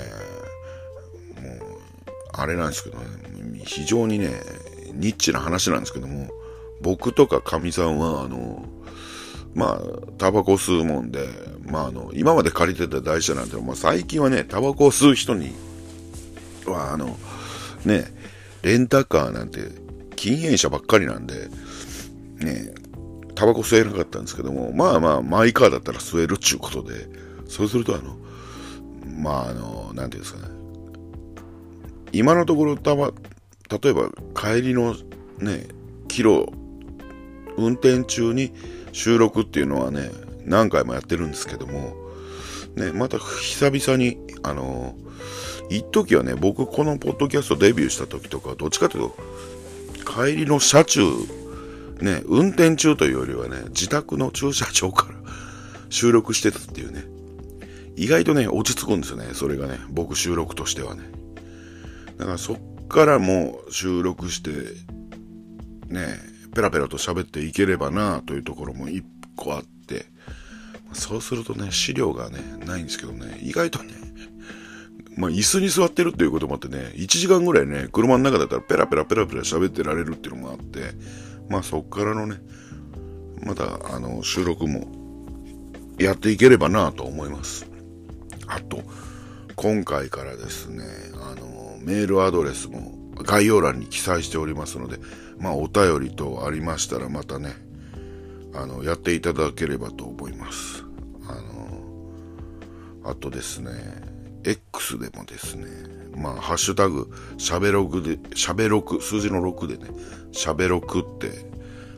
もう、あれなんですけどね、非常にね、ニッチな話なんですけども、僕とかかみさんは、あの、まあ、タバコ吸うもんで、まあ、あの、今まで借りてた台車なんて、まあ、最近はね、タバコを吸う人には、あの、ね、レンタカーなんて禁煙者ばっかりなんで、ね、タバコ吸えなかったんですけども、まあまあ、マイカーだったら吸えるっちゅうことで、そうするとあの、まああの、なんていうんですかね、今のところたま、例えば帰りのね、キロ、運転中に収録っていうのはね、何回もやってるんですけども、ね、また久々に、あの、一時はね、僕このポッドキャストデビューした時とか、どっちかというと、帰りの車中、ね、運転中というよりはね、自宅の駐車場から (laughs) 収録してたっていうね、意外とね、落ち着くんですよね、それがね、僕収録としてはね。だからそっからもう収録して、ね、ペラペラと喋っていければなというところも一個あって、そうするとね、資料がね、ないんですけどね、意外とね、まあ、椅子に座ってるっていうこともあってね、1時間ぐらいね、車の中だったらペラペラペラペラ喋ってられるっていうのもあって、まあそっからのね、またあの収録もやっていければなと思います。あと、今回からですね、あの、メールアドレスも概要欄に記載しておりますので、まあお便りとありましたらまたね、あの、やっていただければと思います。あの、あとですね、X でもですね、まあ、ハッシュタグ、しゃべろくで、しゃべろく、数字の6でね、しゃべろくって、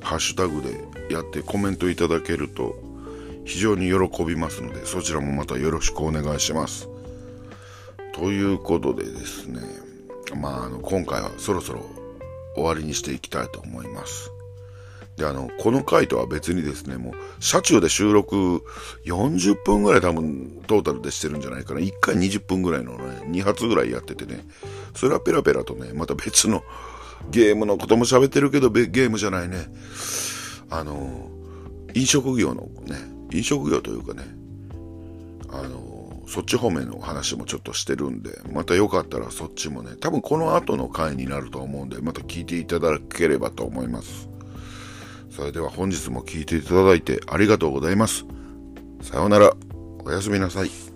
ハッシュタグでやってコメントいただけると、非常に喜びますので、そちらもまたよろしくお願いします。ということでですね、まあ、あの、今回はそろそろ終わりにしていきたいと思います。で、あの、この回とは別にですね、もう、車中で収録40分ぐらい多分トータルでしてるんじゃないかな。1回20分ぐらいのね、2発ぐらいやっててね、それはペラペラとね、また別のゲームのことも喋ってるけど、ゲームじゃないね、あの、飲食業のね、飲食業というかね、あの、そっち方面の話もちょっとしてるんで、またよかったらそっちもね、多分この後の回になると思うんで、また聞いていただければと思います。それでは本日も聴いていただいてありがとうございます。さようなら。おやすみなさい。